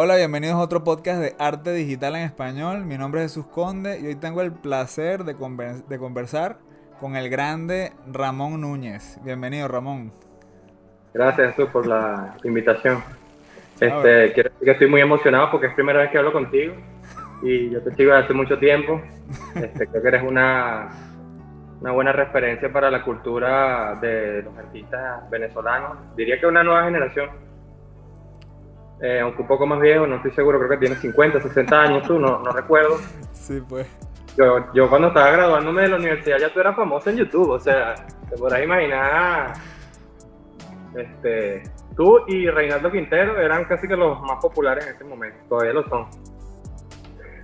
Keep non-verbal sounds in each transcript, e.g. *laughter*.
Hola, bienvenidos a otro podcast de Arte Digital en Español. Mi nombre es Jesús Conde y hoy tengo el placer de, conversar con el grande Ramón Núñez. Bienvenido, Ramón. Gracias, Jesús, por la invitación. Este, quiero decir que estoy muy emocionado porque es primera vez que hablo contigo y yo te sigo desde hace mucho tiempo. Este, creo que eres una, una buena referencia para la cultura de los artistas venezolanos. Diría que una nueva generación eh, aunque un poco más viejo, no estoy seguro, creo que tiene 50, 60 años tú, no, no recuerdo. Sí, pues. Yo, yo cuando estaba graduándome de la universidad ya tú eras famoso en YouTube, o sea, te podrás imaginar, este, tú y Reinaldo Quintero eran casi que los más populares en ese momento, todavía lo son.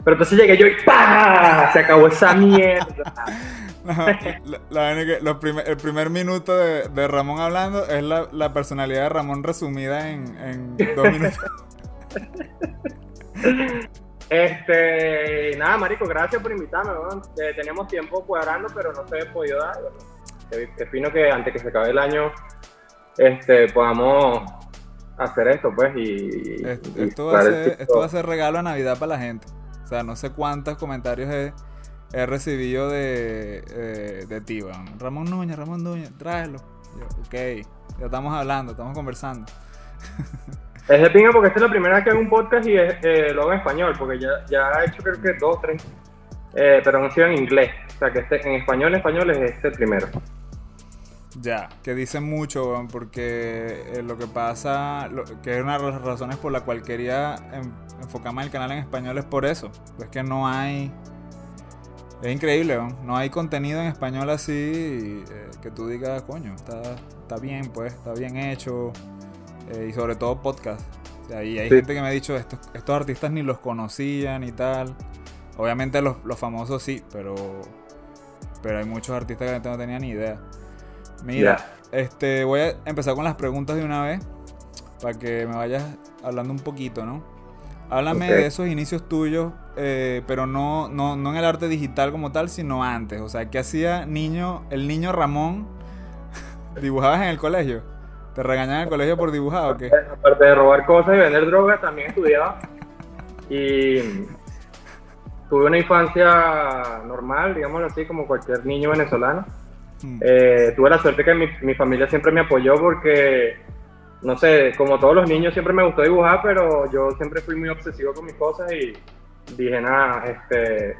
Pero entonces llegué yo y ¡pah! Se acabó esa mierda. *laughs* la, que el primer minuto de, Ramón hablando es la, personalidad de Ramón resumida en, dos minutos. *laughs* Este, nada, Marico, gracias por invitarme. Eh, teníamos tiempo cuadrando, pero no se había podido dar. Bueno, fino que antes que se acabe el año este, podamos hacer esto, pues. Y, esto, va a ser, esto va a ser regalo a Navidad para la gente. O sea, no sé cuántos comentarios he he recibido de, eh, de ti, Ramón Núñez, Ramón Núñez, tráelo. ok, ya estamos hablando, estamos conversando. *laughs* Es de pinga porque esta es la primera vez que hago un podcast y es, eh, lo hago en español, porque ya, ya he hecho creo que dos, tres, eh, pero han sido en inglés. O sea que este, en español, en español es este primero. Ya, que dice mucho, porque lo que pasa, que es una de las razones por la cual quería enfocarme el canal en español es por eso. Es que no hay es increíble, ¿no? hay contenido en español así eh, que tú digas, coño, está, está bien, pues, está bien hecho. Eh, y sobre todo podcast. O hay gente que me ha dicho, estos, estos artistas ni los conocían y tal. Obviamente los, famosos sí, pero, pero hay muchos artistas que no tenían ni idea. Mira, este, voy a empezar con las preguntas de una vez para que me vayas hablando un poquito, ¿no? Háblame de esos inicios tuyos, eh, pero no, no, no en el arte digital como tal, sino antes. O sea, ¿qué hacía niño, el niño Ramón? *laughs* ¿Dibujabas en el colegio? ¿Te regañaban en el colegio por dibujar o qué? Aparte de robar cosas y vender drogas, también estudiaba. Y tuve una infancia normal, digámoslo así, como cualquier niño venezolano. Hmm. Eh, tuve la suerte que mi, mi familia siempre me apoyó porque no sé, como todos los niños siempre me gustó dibujar, pero yo siempre fui muy obsesivo con mis cosas y dije, nada, este,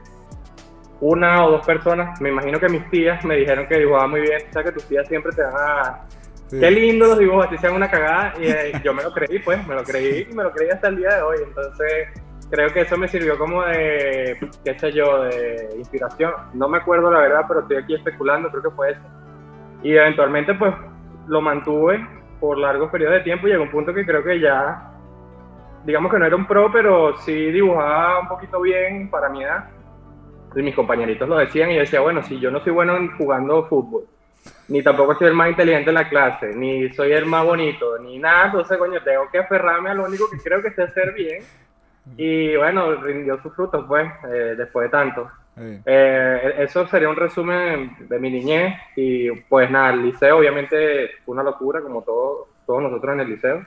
una o dos personas, me imagino que mis tías me dijeron que dibujaba muy bien, o sea que tus tías siempre te van a... Qué lindo los dibujos, así sean una cagada, y eh, yo me lo creí, pues, me lo creí y me lo creí hasta el día de hoy, entonces creo que eso me sirvió como de, qué sé yo, de inspiración, no me acuerdo la verdad, pero estoy aquí especulando, creo que fue eso. Y eventualmente pues lo mantuve por largos periodos de tiempo, llegó un punto que creo que ya, digamos que no era un pro, pero sí dibujaba un poquito bien para mi edad. Y mis compañeritos lo decían y yo decía, bueno, si yo no soy bueno jugando fútbol, ni tampoco soy el más inteligente en la clase, ni soy el más bonito, ni nada, entonces, coño, tengo que aferrarme a lo único que creo que sé hacer bien. Y bueno, rindió sus frutos, pues, eh, después de tanto. Eh, eso sería un resumen de mi niñez y pues nada, el liceo obviamente fue una locura como todo, todos nosotros en el liceo.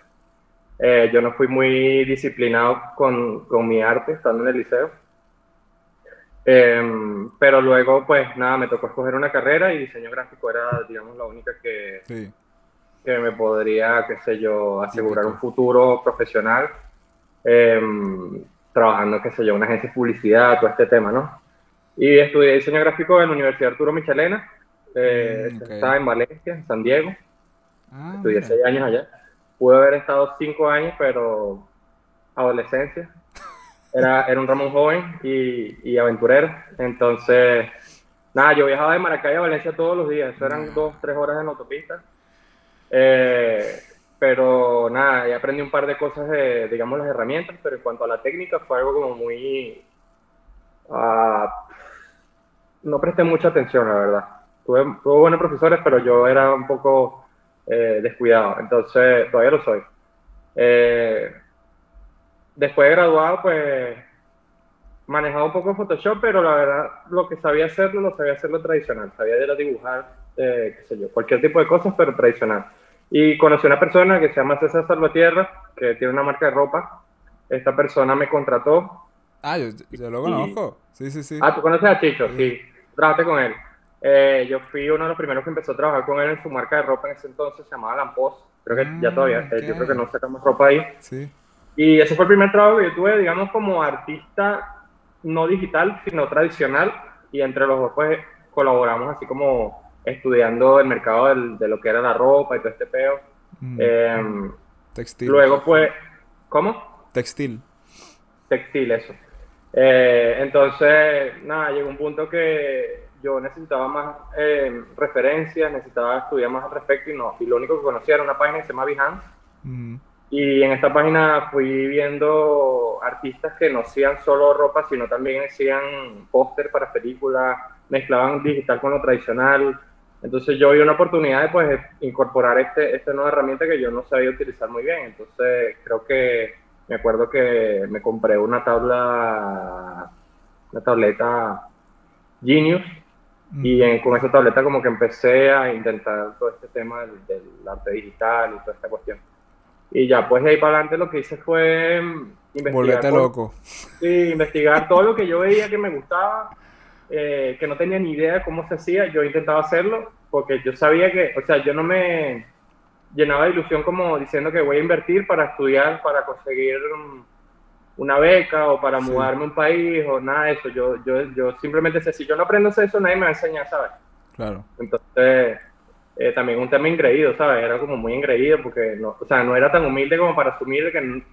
Eh, yo no fui muy disciplinado con, con, mi arte estando en el liceo. Em, pero luego pues nada, me tocó escoger una carrera y diseño gráfico era digamos la única que, que me podría, qué sé yo, asegurar un futuro profesional. Em, trabajando, qué sé yo, una agencia de publicidad, todo este tema, ¿no? Y estudié diseño gráfico en la Universidad Arturo Michelena. Eh, mm, Estaba en Valencia, en San Diego. Ah, estudié seis años allá. Pude haber estado cinco años, pero adolescencia. Era, era un Ramón joven y, y, aventurero. Entonces, nada, yo viajaba de Maracay a Valencia todos los días. Eso eran dos, tres horas en autopista. Eh, pero nada, ya aprendí un par de cosas de, digamos, las herramientas, pero en cuanto a la técnica fue algo como muy... Uh, no presté mucha atención, la verdad. Tuve, buenos profesores, pero yo era un poco eh, descuidado, entonces todavía lo soy. Eh, después de graduado, pues manejaba un poco Photoshop, pero la verdad lo que sabía hacerlo, lo sabía hacerlo tradicional. Sabía a dibujar, eh, qué sé yo, cualquier tipo de cosas, pero tradicional. Y conocí a una persona que se llama César Salvatierra, que tiene una marca de ropa, esta persona me contrató. Ah, yo, yo lo conozco. Sí, sí, sí. Ah, ¿tú conoces a Chicho? Sí. Trabajaste con él. Eh, yo fui uno de los primeros que empezó a trabajar con él en su marca de ropa en ese entonces, se llamaba Lampos. Creo que ya todavía, mm, yo creo que no sacamos ropa ahí. Sí. Y ese fue el primer trabajo que yo tuve, digamos, como artista no digital, sino tradicional. Y entre los dos, pues, colaboramos así como estudiando el mercado de lo que era la ropa y todo este peo. Mm. Em, Textil. Luego, pues, ¿cómo? Textil. Textil, eso. Eh, entonces, nada, llegó un punto que yo necesitaba más eh, referencias, necesitaba estudiar más al respecto y no, y lo único que conocía era una página que se llama Behance. Y en esta página fui viendo artistas que no hacían solo ropa, sino también hacían póster para películas, mezclaban digital con lo tradicional. Entonces yo vi una oportunidad de pues, incorporar este, esta nueva herramienta que yo no sabía utilizar muy bien. Entonces creo que me acuerdo que me compré una tabla, una tableta Genius y con esa tableta como que empecé a intentar todo este tema del, arte digital y toda esta cuestión. Y ya pues de ahí para adelante lo que hice fue mm, investigar. loco. Sí, investigar todo lo que yo veía que me gustaba, eh, que no tenía ni idea de cómo se hacía, yo intentaba hacerlo porque yo sabía que, o sea, yo no me llenaba de ilusión como diciendo que voy a invertir para estudiar, para conseguir una beca o para mudarme a un país o nada de eso. Yo, yo, yo simplemente sé, si yo no aprendo eso, nadie me va a enseñar, ¿sabes? Claro. Entonces, eh, también un tema ingreído, ¿sabes? Era como muy engreído porque, no, o sea, no era tan humilde como para asumir de que,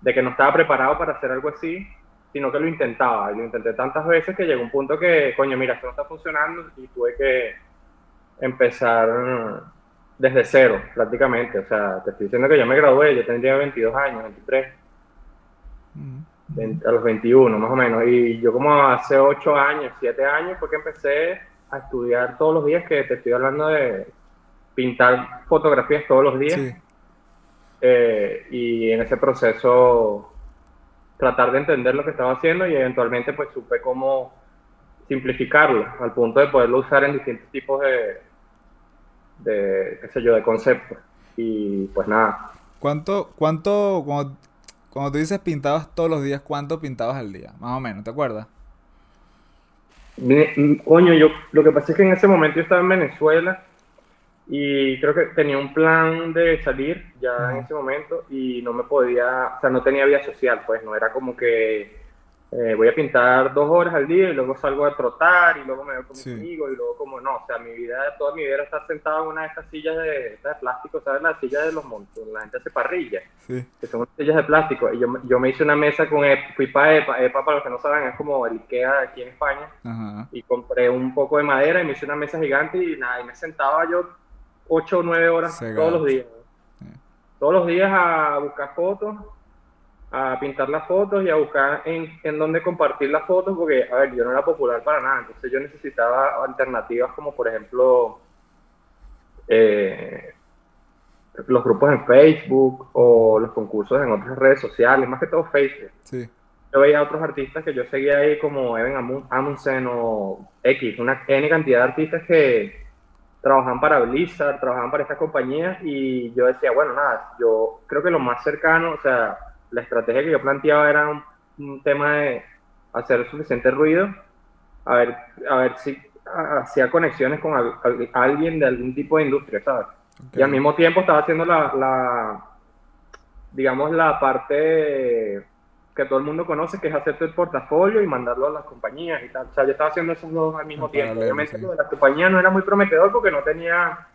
de que no estaba preparado para hacer algo así, sino que lo intentaba. Lo intenté tantas veces que llegó un punto que, coño, mira, esto no está funcionando y tuve que empezar desde cero, prácticamente. O sea, te estoy diciendo que yo me gradué, yo tendría 22 años, 23 a los 21 más o menos. Y yo como hace 8 años, 7 años porque empecé a estudiar todos los días, que te estoy hablando de pintar fotografías todos los días. Eh, y en ese proceso tratar de entender lo que estaba haciendo y eventualmente pues supe cómo simplificarlo al punto de poderlo usar en distintos tipos de, de qué sé yo, de conceptos. Y pues nada. ¿Cuánto, cuánto, cuando tú dices pintabas todos los días, ¿cuánto pintabas al día? Más o menos, ¿te acuerdas? Coño, yo lo que pasa es que en ese momento yo estaba en Venezuela y creo que tenía un plan de salir ya en ese momento y no me podía, o sea, no tenía vida social, pues no era como que eh, voy a pintar dos horas al día y luego salgo a trotar y luego me voy con mis amigos y luego como no, o sea, mi vida, toda mi vida era estar sentado en una de estas sillas de, de plástico, ¿sabes? Las sillas de los montos, la gente hace parrillas, que son sillas de plástico. Y yo, yo me hice una mesa con, fui para EPA, EPA para los que no saben es como el Ikea aquí en España, y compré un poco de madera y me hice una mesa gigante y nada, y me sentaba yo ocho o nueve horas todos los días. Todos los días a buscar fotos a pintar las fotos y a buscar en, en dónde compartir las fotos, porque, a ver, yo no era popular para nada, entonces yo necesitaba alternativas como, por ejemplo, eh, los grupos en Facebook o los concursos en otras redes sociales, más que todo Facebook. Sí. Yo veía a otros artistas que yo seguía ahí como Evan Amundsen o X, una N cantidad de artistas que trabajaban para Blizzard, trabajaban para estas compañías y yo decía, bueno, nada, yo creo que lo más cercano, o sea, la estrategia que yo planteaba era un, tema de hacer suficiente ruido, a ver, a ver si hacía conexiones con alguien de algún tipo de industria, ¿sabes? Y al mismo tiempo estaba haciendo la, la, digamos, la parte que todo el mundo conoce, que es hacerte el portafolio y mandarlo a las compañías y tal. O sea, yo estaba haciendo esos dos al mismo tiempo. Obviamente lo de las compañías no era muy prometedor porque no tenía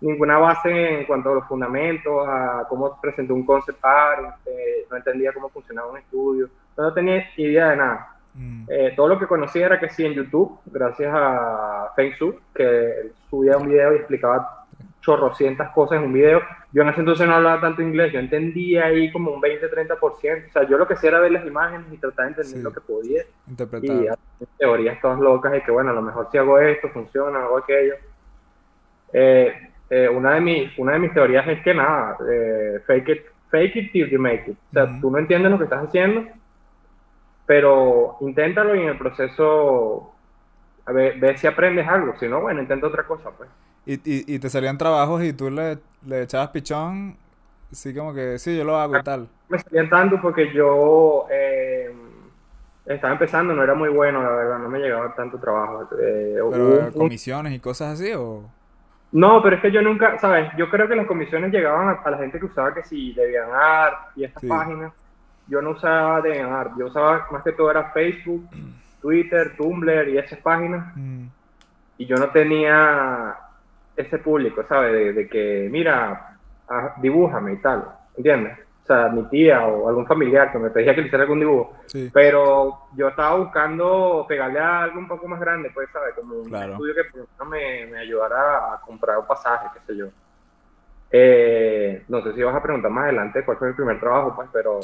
ninguna base en cuanto a los fundamentos, a cómo presentó un concept art, este, no entendía cómo funcionaba un estudio, no tenía idea de nada. Mm. Eh, todo lo que conocía era que sí en YouTube, gracias a Feng Su, que subía un video y explicaba chorrocientas cosas en un video. Yo en ese entonces no hablaba tanto inglés, yo entendía ahí como un 20-30%. O sea, yo lo que hacía era ver las imágenes y tratar de entender lo que podía. Interpretar. Y teorías todas locas y que, bueno, a lo mejor si hago esto, funciona, hago aquello. Eh, eh, una, de mis, una de mis teorías es que nada, eh, fake, it, fake it till you make it. O sea, tú no entiendes lo que estás haciendo, pero inténtalo y en el proceso a ver, ve si aprendes algo. Si no, bueno, intenta otra cosa, pues. Y, y, y te salían trabajos y tú le, le echabas pichón Sí, como que sí, yo lo hago y tal. Me salían tanto porque yo eh, estaba empezando, no era muy bueno, la verdad, no me llegaba tanto trabajo. Eh, ¿Pero comisiones y cosas así o...? No, pero es que yo nunca, ¿sabes? Yo creo que las comisiones llegaban a, la gente que usaba que sí, DeviantArt y estas páginas. Yo no usaba DeviantArt, yo usaba más que todo era Facebook, *clears throat* Twitter, Tumblr y esas páginas. Mm. Y yo no tenía ese público, ¿sabes? De, que, mira, ah, dibújame y tal, ¿entiendes? Sea, mi tía o algún familiar que me pedía que le hiciera algún dibujo. Pero yo estaba buscando pegarle a algo un poco más grande, pues, ¿sabes? Como un estudio que me, me ayudara a comprar un pasaje, qué sé yo. Eh, no sé si vas a preguntar más adelante cuál fue mi primer trabajo, pues, pero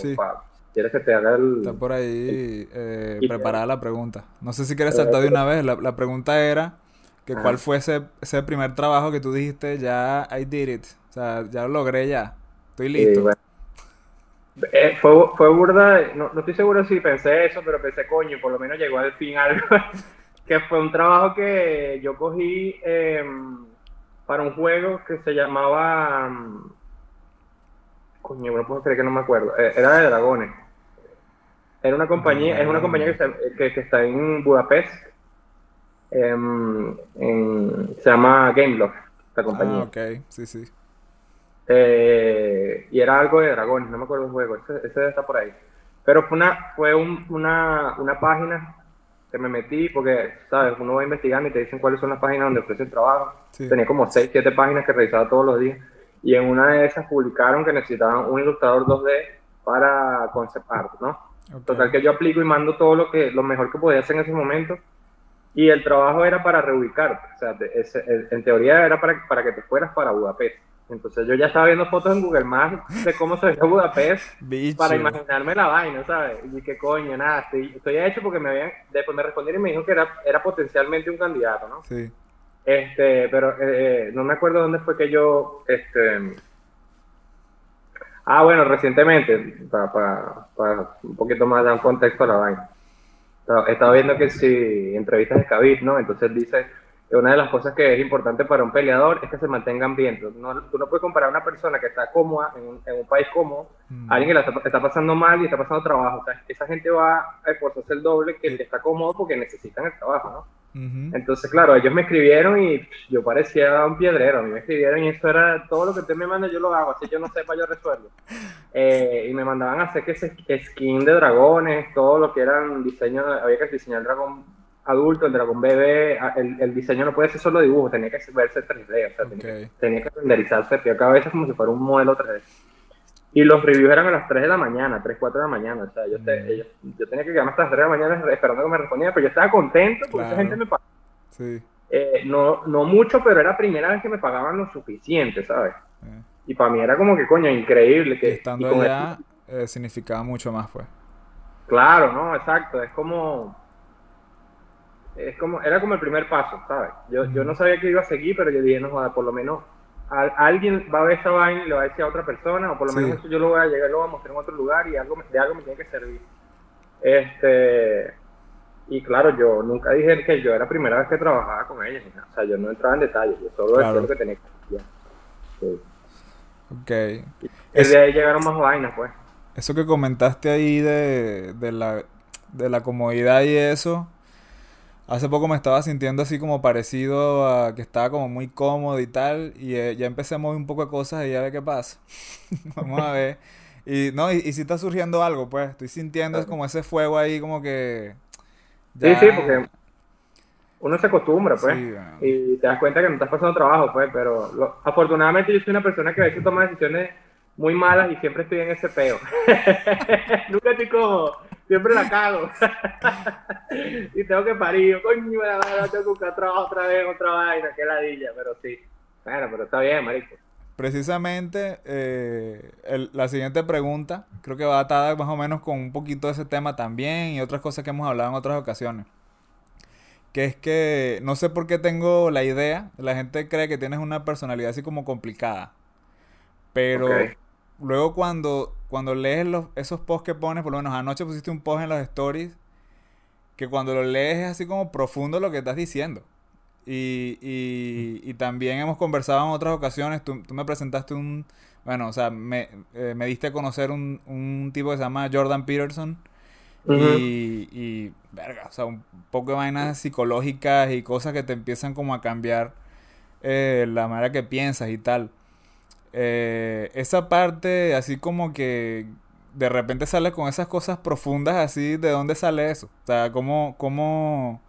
quieres que te haga el... Está por ahí eh, preparada la pregunta. No sé si quieres saltar de una vez. La, la pregunta era que cuál fue ese, ese, primer trabajo que tú dijiste, ya I did it. O sea, ya lo logré ya. Estoy listo. Eh, fue, fue burda, no, no, estoy seguro si pensé eso, pero pensé, coño, por lo menos llegó al fin algo. *laughs* que fue un trabajo que yo cogí em, para un juego que se llamaba... Um, coño, no puedo creer que no me acuerdo. Eh, era de dragones. Era una compañía, es una compañía que, que está en Budapest Em, se llama Gameloft, la compañía. Ah, ok, sí, sí. Eh, y era algo de dragones, no me acuerdo el juego, ese, ese está por ahí. Pero fue una, fue una, una página que me metí porque, ¿sabes? Uno va investigando y te dicen cuáles son las páginas donde ofrecen trabajo. Tenía como 6, 7 páginas que revisaba todos los días. Y en una de esas publicaron que necesitaban un ilustrador 2D para concept art, ¿no? Total que yo aplico y mando todo lo que lo mejor que podía hacer en ese momento y el trabajo era para reubicarte, o sea, en teoría era para, para que te fueras para Budapest. Entonces yo ya estaba viendo fotos en Google Maps de cómo se veía Budapest para imaginarme la vaina, ¿sabes? Y qué coño, nada, estoy, estoy hecho porque me habían, después me respondieron y me dijo que era, era potencialmente un candidato, ¿no? Sí. Este, pero eh, eh, no me acuerdo dónde fue que yo, este... Ah, bueno, recientemente, para, para, para un poquito más dar un contexto a la vaina. He estado viendo que si entrevistas de Khabib, ¿no? Entonces dice una de las cosas que es importante para un peleador es que se mantengan bien. No, tú no puedes comparar a una persona que está cómoda en un, en un país cómodo mm. a alguien que la está, pasando mal y está pasando trabajo. O sea, esa gente va a esforzarse el doble que el que está cómodo porque necesitan el trabajo, ¿no? Entonces, claro, ellos me escribieron y yo parecía un piedrero. A mí me escribieron y eso era todo lo que usted me manda, yo lo hago. Así yo no sepa, yo resuelvo. Eh, y me mandaban a hacer que ese skin de dragones, todo lo que eran diseños, había que diseñar el dragón adulto, el dragón bebé. El, el, diseño no puede ser solo dibujo, tenía que verse 3D, o sea, tenía, tenía, que renderizarse cada vez como si fuera un modelo 3D. Y los reviews eran a las 3 de la mañana, 3, 4 de la mañana. O sea, yo, yo tenía que quedarme hasta las 3 de la mañana esperando que me respondieran, pero yo estaba contento porque esa gente me pagaba. Sí. Eh, no, no mucho, pero era la primera vez que me pagaban lo suficiente, ¿sabes? Eh. Y para mí era como que, coño, increíble. Que, estando allá eh, significaba mucho más, pues. Claro, no, exacto. Es como. Es como, era como el primer paso, ¿sabes? Yo, yo no sabía que iba a seguir, pero yo dije, no joda, por lo menos alguien va a ver esa vaina y le va a decir a otra persona, o por lo menos eso yo lo voy a llegar, lo voy a mostrar en otro lugar y algo, de algo me tiene que servir. Este, y claro, yo nunca dije que yo era la primera vez que trabajaba con ella, o sea, yo no entraba en detalles, yo solo decía lo que tenía que hacer. Sí. Ok. Y de ahí llegaron más vainas, pues. Eso que comentaste ahí de, de, la, de la comodidad y eso, Hace poco me estaba sintiendo así como parecido a que estaba como muy cómodo y tal. Y eh, ya empecé a mover un poco de cosas y ya ve qué pasa. *laughs* Vamos a ver. Y no, y, si está surgiendo algo, pues. Estoy sintiendo es como ese fuego ahí, como que. Sí, sí, porque uno se acostumbra, pues. y te das cuenta que no estás pasando trabajo, pues. Pero afortunadamente yo soy una persona que a veces toma decisiones muy malas y siempre estoy en ese peo. *laughs* Nunca estoy como siempre la cago. *laughs* y tengo que parir, coño, la verdad, tengo que buscar trabajo otra vez, otra vaina, qué ladilla, pero sí. Bueno, pero está bien, marico. Precisamente, eh, la siguiente pregunta creo que va atada más o menos con un poquito de ese tema también y otras cosas que hemos hablado en otras ocasiones. Que es que no sé por qué tengo la idea, la gente cree que tienes una personalidad así como complicada. Pero luego cuando, cuando lees los, esos posts que pones, por lo menos anoche pusiste un post en los stories, que cuando lo lees es así como profundo lo que estás diciendo. Y, y, también hemos conversado en otras ocasiones, tú, me presentaste un, bueno, o sea, me, eh, me diste a conocer un, un, tipo que se llama Jordan Peterson. y, y, verga, o sea, un poco de vainas psicológicas y cosas que te empiezan como a cambiar eh, la manera que piensas y tal. Eh, esa parte, así como que de repente sale con esas cosas profundas, así, ¿de dónde sale eso? O sea, ¿cómo, cómo,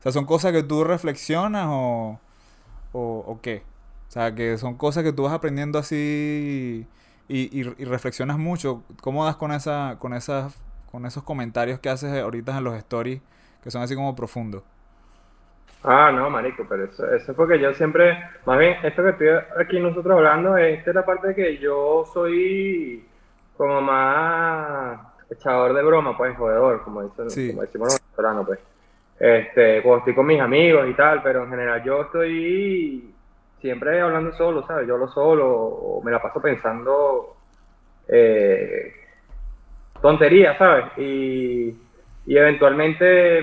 o sea, son cosas que tú reflexionas o, o, qué? O sea, que son cosas que tú vas aprendiendo así y, y, reflexionas mucho. ¿Cómo das con esa, con esas, con esos comentarios que haces ahorita en los stories que son así como profundos? Ah, no, marico, pero eso, eso es porque yo siempre, más bien, esto que estoy aquí nosotros hablando, esta es la parte de que yo soy como más echador de broma, pues, jodedor, como, dicen, como decimos los venezolanos, pues. Este, cuando estoy con mis amigos y tal, pero en general yo estoy siempre hablando solo, ¿sabes? Yo lo solo, o me la paso pensando eh, tonterías, ¿sabes? Y, y eventualmente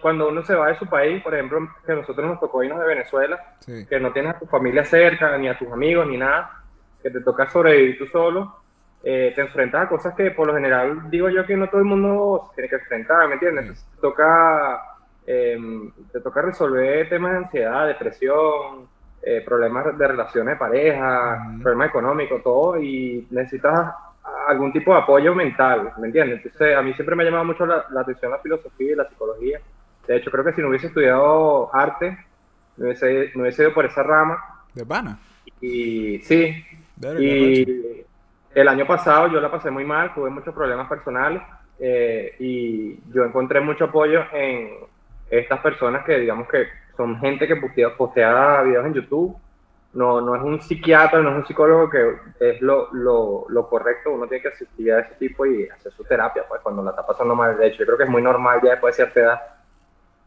cuando uno se va de su país, por ejemplo, que nosotros nos tocó irnos de Venezuela, que no tienes a tu familia cerca, ni a tus amigos, ni nada, que te toca sobrevivir tú solo, eh, te enfrentas a cosas que por lo general digo yo que no todo el mundo tiene que enfrentar, ¿me entiendes? te, toca, em, te toca resolver temas de ansiedad, depresión, eh, problemas de relaciones de pareja, problemas económicos, todo, y necesitas algún tipo de apoyo mental, ¿me entiendes? Entonces, a mí siempre me ha llamado mucho la, la atención la filosofía y la psicología. De hecho, creo que si no hubiese estudiado arte, me hubiese, hubiese ido por esa rama. ¿De pana? Y sí. y el año pasado yo la pasé muy mal, tuve muchos problemas personales eh, y yo encontré mucho apoyo en estas personas que digamos que son gente que postea, postea videos en YouTube. No, no es un psiquiatra, no es un psicólogo que es lo, lo, lo, correcto, uno tiene que asistir a ese tipo y hacer su terapia, pues cuando la está pasando mal. De hecho, yo creo que es muy normal ya después de cierta edad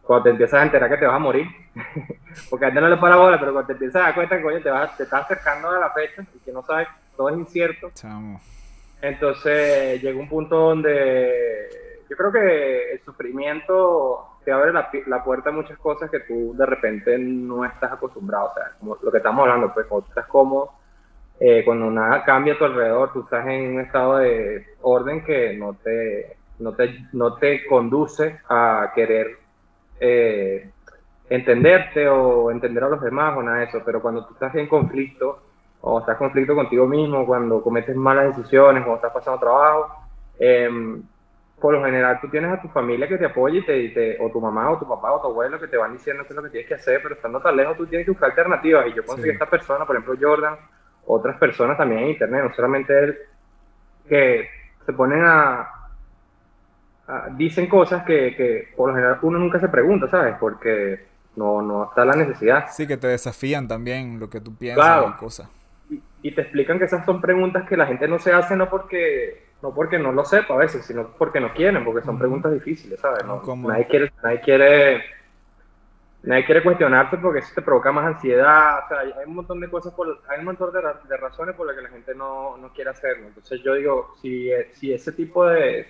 cuando te empiezas a enterar que te vas a morir, *laughs* porque antes no le para bola, pero cuando te empiezas a dar cuenta que coño, te, vas, te estás acercando a la fecha y que no sabes, todo es incierto. Entonces llega un punto donde yo creo que el sufrimiento te abre la, la, puerta a muchas cosas que tú de repente no estás acostumbrado. O sea, como lo que estamos hablando, pues cuando estás cómodo, eh, cuando nada cambia a tu alrededor, tú estás en un estado de orden que no te, no te, no te conduce a querer eh, entenderte o entender a los demás o nada de eso, pero cuando tú estás en conflicto o estás en conflicto contigo mismo, cuando cometes malas decisiones, o estás pasando trabajo, em, por lo general tú tienes a tu familia que te apoya y te, o tu mamá o tu papá o tu abuelo que te van diciendo qué es lo que tienes que hacer, pero estando tan lejos tú tienes que buscar alternativas. Y yo conseguí esta persona, por ejemplo Jordan, otras personas también en internet, no solamente él, que se ponen a, dicen cosas que, que, por lo general uno nunca se pregunta, ¿sabes? Porque no, no está la necesidad. Sí, que te desafían también lo que tú piensas y cosas. Y, te explican que esas son preguntas que la gente no se hace no porque no porque no lo sepa a veces, sino porque no quieren, porque son preguntas difíciles, ¿sabes? No, nadie quiere, nadie quiere nadie quiere cuestionarse porque eso te provoca más ansiedad, o sea, hay un montón de cosas, por, hay un montón de, de razones por las que la gente no, no, quiere hacerlo. Entonces yo digo, si, si ese tipo de,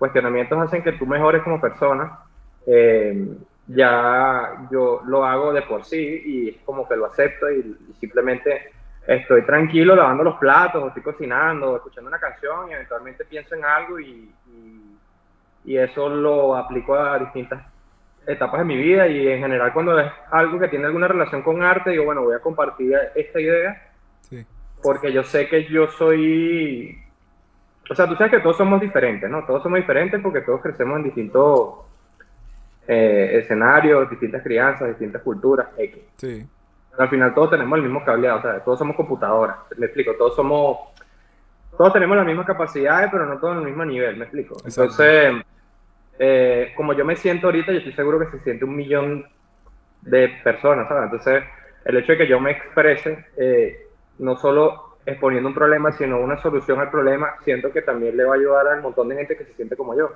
cuestionamientos hacen que tú mejores como persona, eh, ya yo lo hago de por sí y es como que lo acepto y, simplemente estoy tranquilo lavando los platos, o estoy cocinando, escuchando una canción y eventualmente pienso en algo y, y, eso lo aplico a distintas etapas de mi vida y en general cuando es algo que tiene alguna relación con arte, digo, bueno, voy a compartir esta idea porque yo sé que yo soy o sea, tú sabes que todos somos diferentes, ¿no? Todos somos diferentes porque todos crecemos en distintos eh, escenarios, distintas crianzas, distintas culturas, X. Sí. al final todos tenemos el mismo cableado, o sea, todos somos computadoras, me explico, todos somos, todos tenemos las mismas capacidades, pero no todos en el mismo nivel, me explico. Entonces, eh, como yo me siento ahorita, yo estoy seguro que se siente un millón de personas, ¿sabes? Entonces, el hecho de que yo me exprese, eh, no solo exponiendo un problema, sino una solución al problema, siento que también le va a ayudar al montón de gente que se siente como yo.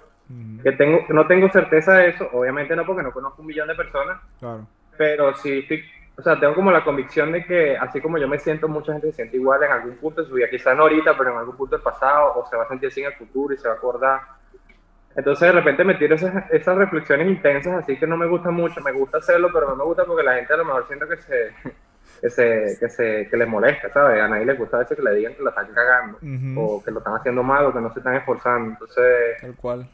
Que tengo, no tengo certeza de eso, obviamente no porque no conozco un millón de personas, claro. pero sí estoy, o sea, tengo como la convicción de que así como yo me siento, mucha gente se siente igual en algún punto de su vida, quizás no ahorita, pero en algún punto del pasado, o se va a sentir así en el futuro y se va a acordar. Entonces de repente me tiro esas, esas reflexiones intensas, así que no me gusta mucho, me gusta hacerlo, pero no me gusta porque la gente a lo mejor siento que se que se, que se, que les molesta, ¿sabes? A nadie le gusta a veces que le digan que lo están cagando, o que lo están haciendo mal, o que no se están esforzando. Entonces, Tal cual.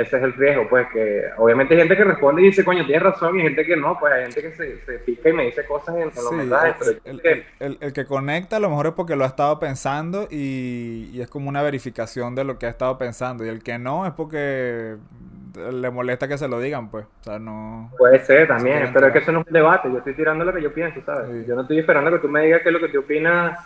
Ese es el riesgo, pues, que obviamente hay gente que responde y dice, coño, tienes razón, y gente que no, pues hay gente que se, se pica y me dice cosas en, en los Sí, mensajes, pero el, que- el- el que conecta a lo mejor es porque lo ha estado pensando y, y es como una verificación de lo que ha estado pensando. Y el que no es porque le molesta que se lo digan, pues. O sea, no... Puede ser también, pero es que eso no es un debate, yo estoy tirando lo que yo pienso, ¿sabes? Sí. Yo no estoy esperando que tú me digas qué es lo que te opinas,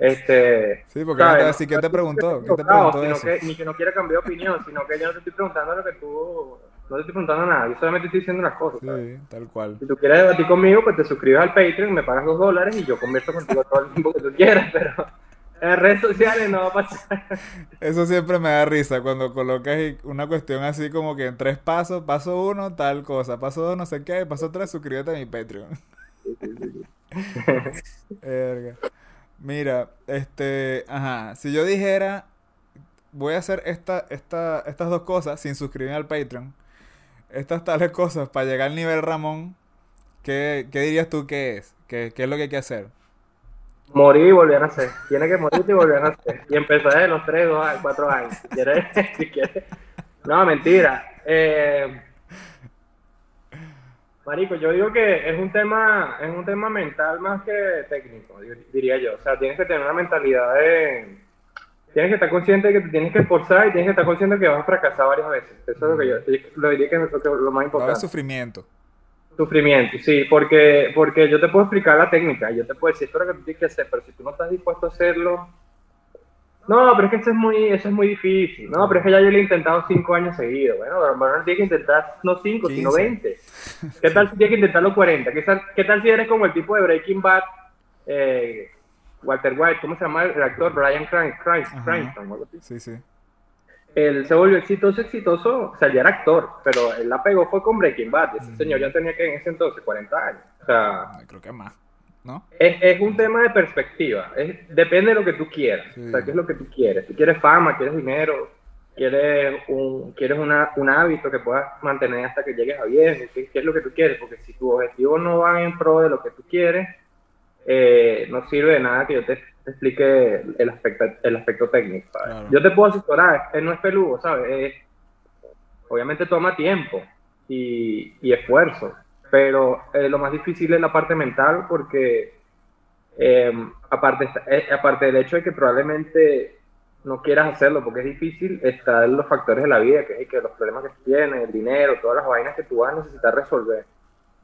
este... Sí, porque ¿sabes? no te va a decir, ¿qué te preguntó? ¿Qué te preguntó sino eso? que- ni que no quiera cambiar de opinión, sino que yo no te estoy preguntando lo que tú... No te estoy preguntando nada, yo solamente estoy diciendo unas cosas, ¿sabes? Sí, tal cual. Si tú quieres debatir conmigo, pues te suscribes al Patreon, me pagas dos dólares y yo convierto contigo todo el tiempo que tú quieras, pero en redes sociales no va a pasar. Eso siempre me da risa cuando colocas una cuestión así como que en tres pasos, paso uno, tal cosa, paso dos, no sé qué, paso tres, suscríbete a mi Patreon. *laughs* Verga. Mira, este, ajá, si yo dijera, voy a hacer esta, esta, estas dos cosas sin suscribirme al Patreon, estas tales cosas para llegar al nivel Ramón, ¿qué, qué dirías tú que es? ¿Qué, qué es lo que hay que hacer? Morir y volver a nacer. Tiene que morir y volver a nacer. Y empezar desde los 3, 2, 4 años. Si quieres. No, mentira. Eh, marico, yo digo que es un tema, es un tema mental más que técnico, di- diría yo. O sea, tienes que tener una mentalidad de... Tienes que estar consciente de que te tienes que esforzar y tienes que estar consciente de que vas a fracasar varias veces. Eso es lo que yo lo diría que es lo, que- lo más importante. sufrimiento. Sufrimiento, sí, porque, porque yo te puedo explicar la técnica, yo te puedo decir esto es lo que tú tienes que hacer, pero si tú no estás dispuesto a hacerlo, no, pero es que eso es muy, eso es muy difícil, no, pero es que ya yo lo he intentado cinco años seguidos, bueno, mejor no tienes que intentar no cinco, sino 15. 20, ¿qué tal si tienes que intentarlo 40? ¿Qué tal, qué tal si eres como el tipo de Breaking Bad, eh, Walter White, ¿cómo se llama el actor? Brian Cran-. Cranston, Sí, sí. él se volvió exitoso, exitoso, o sea, ya era actor, pero él la pegó fue con Breaking Bad. Ese señor ya tenía que en ese entonces 40 años. O sea, Creo que más, ¿no? es, es un tema de perspectiva. Es, depende de lo que tú quieras. Sí. O sea, qué es lo que tú quieres. Si quieres fama, quieres dinero, quieres un, quieres una, un hábito que puedas mantener hasta que llegues a viejo. ¿Qué, qué es lo que tú quieres? Porque si tus objetivos no van en pro de lo que tú quieres, eh, no sirve de nada que yo te, te explique el aspecto, el aspecto técnico. Yo te puedo asesorar, él no es peludo, ¿sabes? Es- obviamente toma tiempo y, y esfuerzo, pero eh, lo más difícil es la parte mental porque eh, aparte, eh, aparte del hecho de que probablemente no quieras hacerlo porque es difícil, están los factores de la vida, que es que los problemas que tienes, el dinero, todas las vainas que tú vas a necesitar resolver.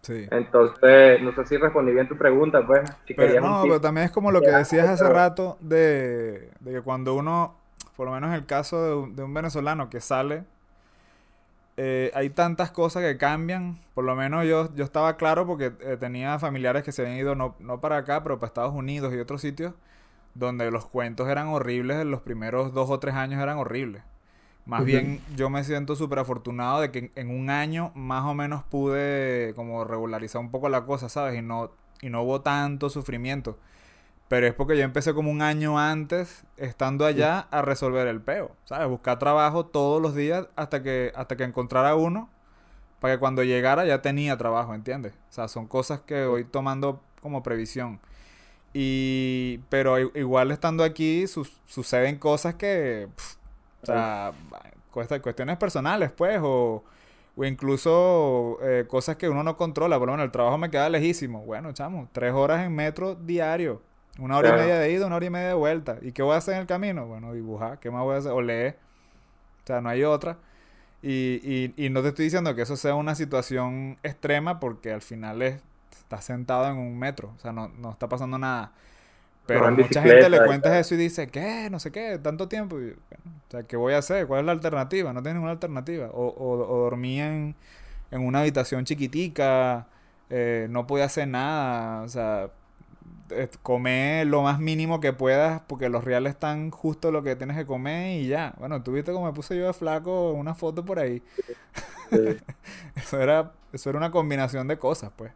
Sí. Entonces, no sé si respondí bien tu pregunta, pues, si Pero no, pero también es como lo que decías hace rato de, de que cuando uno, por lo menos en el caso de un, de un venezolano que sale, eh, hay tantas cosas que cambian. Por lo menos yo, yo estaba claro porque eh, tenía familiares que se habían ido no, no para acá, pero para Estados Unidos y otros sitios, donde los cuentos eran horribles, en los primeros dos o tres años eran horribles. Más bien yo me siento súper afortunado de que en, en un año más o menos pude como regularizar un poco la cosa, ¿sabes? Y no, y no hubo tanto sufrimiento. Pero es porque yo empecé como un año antes, estando allá, a resolver el peo, ¿sabes? Buscar trabajo todos los días hasta que, hasta que encontrara uno, para que cuando llegara ya tenía trabajo, ¿entiendes? O sea, son cosas que voy tomando como previsión. Y, pero igual estando aquí su- suceden cosas que, o sea, cuestiones personales, pues, o, o incluso eh, cosas que uno no controla. Por lo menos el trabajo me queda lejísimo. Bueno, chamo, tres horas en metro diario. Una hora y media de ida, una hora y media de vuelta. ¿Y qué voy a hacer en el camino? Bueno, dibujar. ¿Qué más voy a hacer? O leer. O sea, no hay otra. Y, y, y no te estoy diciendo que eso sea una situación extrema porque al final es, estás sentado en un metro. O sea, no, no está pasando nada. Pero No, mucha gente le cuentas eso y dice, ¿qué? No sé qué, tanto tiempo. Y, bueno, o sea, ¿qué voy a hacer? ¿Cuál es la alternativa? No tienes ninguna alternativa. O, o, o dormí en, en una habitación chiquitica, eh, no podía hacer nada. O sea, eh, comer lo más mínimo que puedas porque los reales están justo lo que tienes que comer y ya. Bueno, tú viste cómo me puse yo de flaco una foto por ahí. Sí. *laughs* Eso era, eso era una combinación de cosas, pues.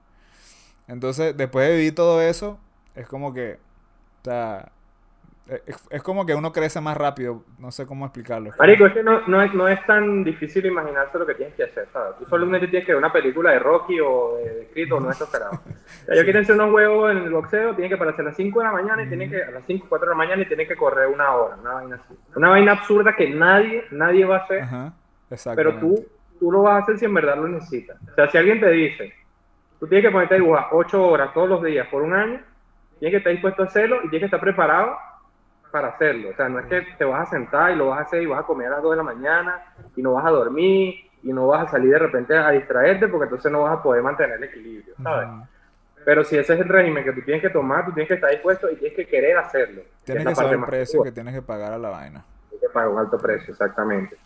Entonces, después de vivir todo eso, es como que, o sea, Es, como que uno crece más rápido, no sé cómo explicarlo. Marico, es que no, no, es, no es tan difícil imaginarse lo que tienes que hacer, ¿sabes? Tú solamente tienes que ver una película de Rocky o de, de o no es esperado. O sea, yo quiero hacer unos huevos en el boxeo, tienen que pararse a las 5 de la mañana y tienen que, a las 5, 4 de la mañana y tienen que correr una hora, una vaina así. Una vaina absurda que nadie, nadie va a hacer, Ajá, pero tú, tú lo vas a hacer si en verdad lo necesitas. O sea, si alguien te dice, tú tienes que ponerte a dibujar 8 horas todos los días por un año, tienes que estar dispuesto a hacerlo y tienes que estar preparado para hacerlo. O sea, no es que te vas a sentar y lo vas a hacer y vas a comer a las 2 de la mañana y no vas a dormir y no vas a salir de repente a distraerte porque entonces no vas a poder mantener el equilibrio, ¿sabes? Pero si ese es el régimen que tú tienes que tomar, tú tienes que estar dispuesto y tienes que querer hacerlo. Tienes que, saber el precio que tienes que pagar a la vaina. Tienes que pagar un alto precio, exactamente.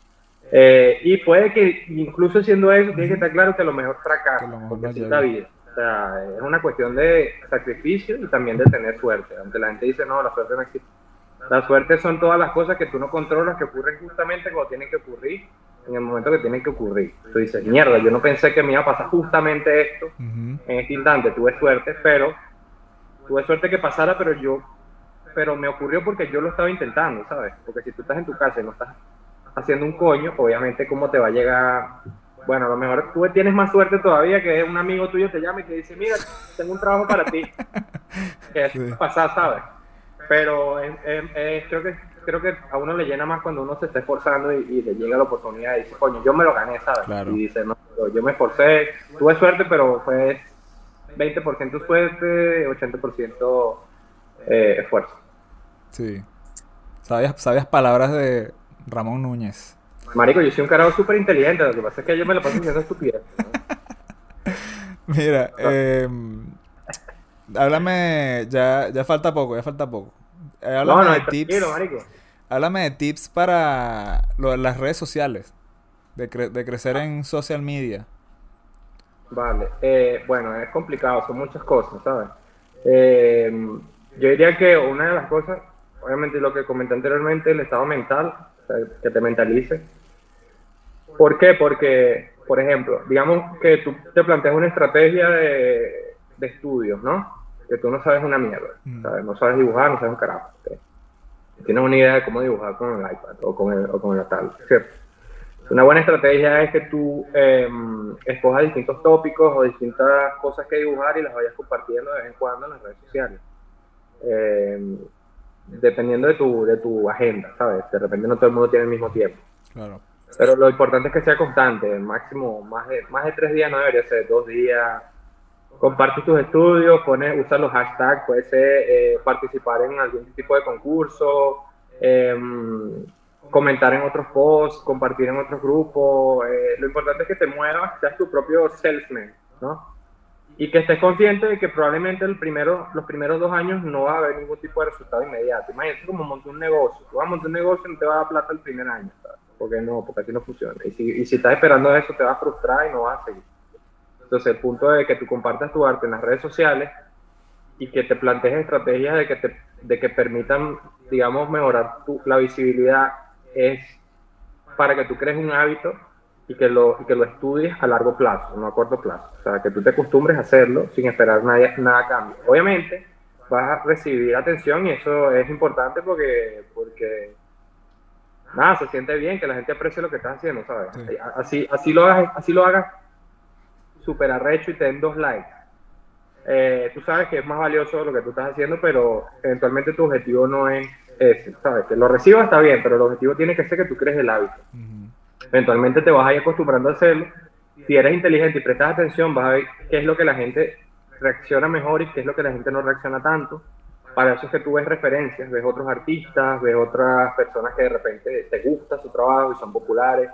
Eh, y puede que incluso siendo eso, tienes que estar claro que lo mejor fracasa, porque es la vida. O sea, es una cuestión de sacrificio y también de tener suerte. Aunque la gente dice, no, la suerte no existe. La suerte son todas las cosas que tú no controlas, que ocurren justamente cuando tienen que ocurrir, en el momento que tienen que ocurrir. Tú dices, mierda, yo no pensé que me iba a pasar justamente esto en este instante. Tuve suerte, pero tuve suerte que pasara, pero yo, pero me ocurrió porque yo lo estaba intentando, ¿sabes? Porque si tú estás en tu casa y no estás haciendo un coño, obviamente cómo te va a llegar bueno, a lo mejor tú tienes más suerte todavía que un amigo tuyo te llama y te dice, mira, tengo un trabajo para ti. *laughs* que es pasar, ¿sabes? Pero creo que creo que a uno le llena más cuando uno se está esforzando y, le llega la oportunidad y dice, coño, yo me lo gané, ¿sabes? Y dice, no, yo me esforcé, tuve suerte, pero fue 20% suerte, 80% eh, esfuerzo. Sí. Sabías, sabías palabras de Ramón Núñez. Marico, yo soy un carajo súper inteligente, lo que pasa es que yo me lo paso diciendo estupidez. *laughs* Mira, eh, háblame, ya, ya falta poco, ya falta poco. Eh, háblame no, no, de tips. Marico. Háblame de tips para las redes sociales, de, de, crecer en social media. Vale, eh, bueno, es complicado, son muchas cosas, ¿sabes? Eh, yo diría que una de las cosas, obviamente lo que comenté anteriormente, el estado mental, o sea, que te mentalice ¿Por qué? Porque, por ejemplo, digamos que tú te planteas una estrategia de, de estudios, ¿no? Que tú no sabes una mierda, mm. ¿sabes? No sabes dibujar, no sabes un carajo. Tienes una idea de cómo dibujar con el iPad o con el, o con el tablet, ¿cierto? Una buena estrategia es que tú eh, escojas distintos tópicos o distintas cosas que dibujar y las vayas compartiendo de vez en cuando en las redes sociales. Em, dependiendo de tu, de tu agenda, ¿sabes? De repente no todo el mundo tiene el mismo tiempo. Claro. Pero lo importante es que sea constante, máximo, más de, más de tres días no debería ser, dos días. Comparte tus estudios, pone, usa los hashtags, puede ser eh, participar en algún tipo de concurso, em, comentar en otros posts, compartir en otros grupos. Eh, lo importante es que te muevas, seas tu propio salesman, ¿no? Y que estés consciente de que probablemente el primero, los primeros dos años no va a haber ningún tipo de resultado inmediato. Imagínate como montar un negocio. Tú vas a montar un negocio y no te va a dar plata el primer año. ¿sabes? porque no, porque así no funciona. Y si, y si estás esperando eso, te vas a frustrar y no vas a seguir. Entonces, el punto de que tú compartas tu arte en las redes sociales y que te plantees estrategias de que, te, de que permitan, digamos, mejorar tu, la visibilidad es para que tú crees un hábito y que, lo, y que lo estudies a largo plazo, no a corto plazo. O sea, que tú te acostumbres a hacerlo sin esperar nada, nada a cambio. Obviamente, vas a recibir atención y eso es importante porque, porque nada, se siente bien, que la gente aprecie lo que estás haciendo, ¿sabes? Así, así lo hagas, así lo hagas súper arrecho y te den dos likes. Eh, tú sabes que es más valioso lo que tú estás haciendo, pero eventualmente tu objetivo no es ese, ¿sabes? Que lo recibas está bien, pero el objetivo tiene que ser que tú crees el hábito. Eventualmente te vas a ir acostumbrando a hacerlo. Si eres inteligente y prestas atención, vas a ver qué es lo que la gente reacciona mejor y qué es lo que la gente no reacciona tanto para eso es que tú ves referencias, ves otros artistas, ves otras personas que de repente te gusta su trabajo y son populares.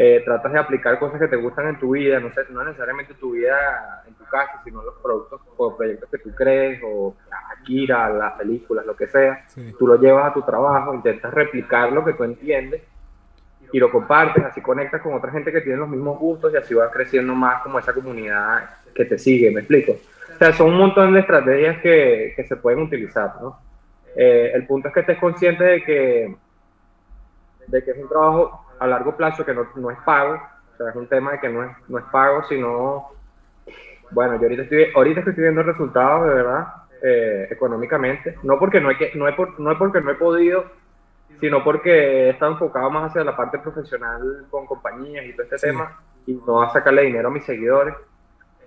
Eh, tratas de aplicar cosas que te gustan en tu vida, no, sé, no necesariamente tu vida en tu casa, sino los productos o proyectos que tú crees, o Akira, las películas, lo que sea. Tú lo llevas a tu trabajo, intentas replicar lo que tú entiendes y lo compartes, así conectas con otra gente que tiene los mismos gustos y así va creciendo más como esa comunidad que te sigue, ¿me explico? O sea, son un montón de estrategias que, que se pueden utilizar, ¿no? Eh, el punto es que estés consciente de que, de que es un trabajo a largo plazo que no, no, es pago, o sea, es un tema de que no es, no es pago, sino, bueno, yo ahorita estoy, ahorita estoy viendo resultados, de verdad, eh, económicamente, no porque no, hay que, no, es no es porque no he podido, sino porque he estado enfocado más hacia la parte profesional con compañías y todo este tema, y no a sacarle dinero a mis seguidores,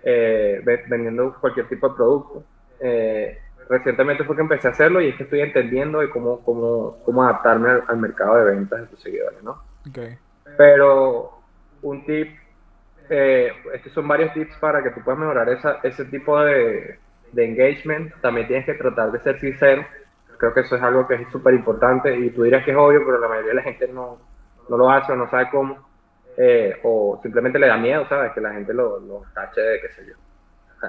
eh, vendiendo cualquier tipo de producto. Eh, recientemente fue que empecé a hacerlo y es que estoy entendiendo de cómo, cómo, cómo adaptarme al, mercado de ventas de tus seguidores, ¿no? Okay. Pero un tip, eh, estos son varios tips para que tú puedas mejorar ese tipo de, de engagement. También tienes que tratar de ser sincero. Creo que eso es algo que es súper importante y tú dirás que es obvio, pero la mayoría de la gente no, no lo hace o no sabe cómo. Eh, o simplemente le da miedo, ¿sabes? Que la gente lo, lo tache de qué sé yo.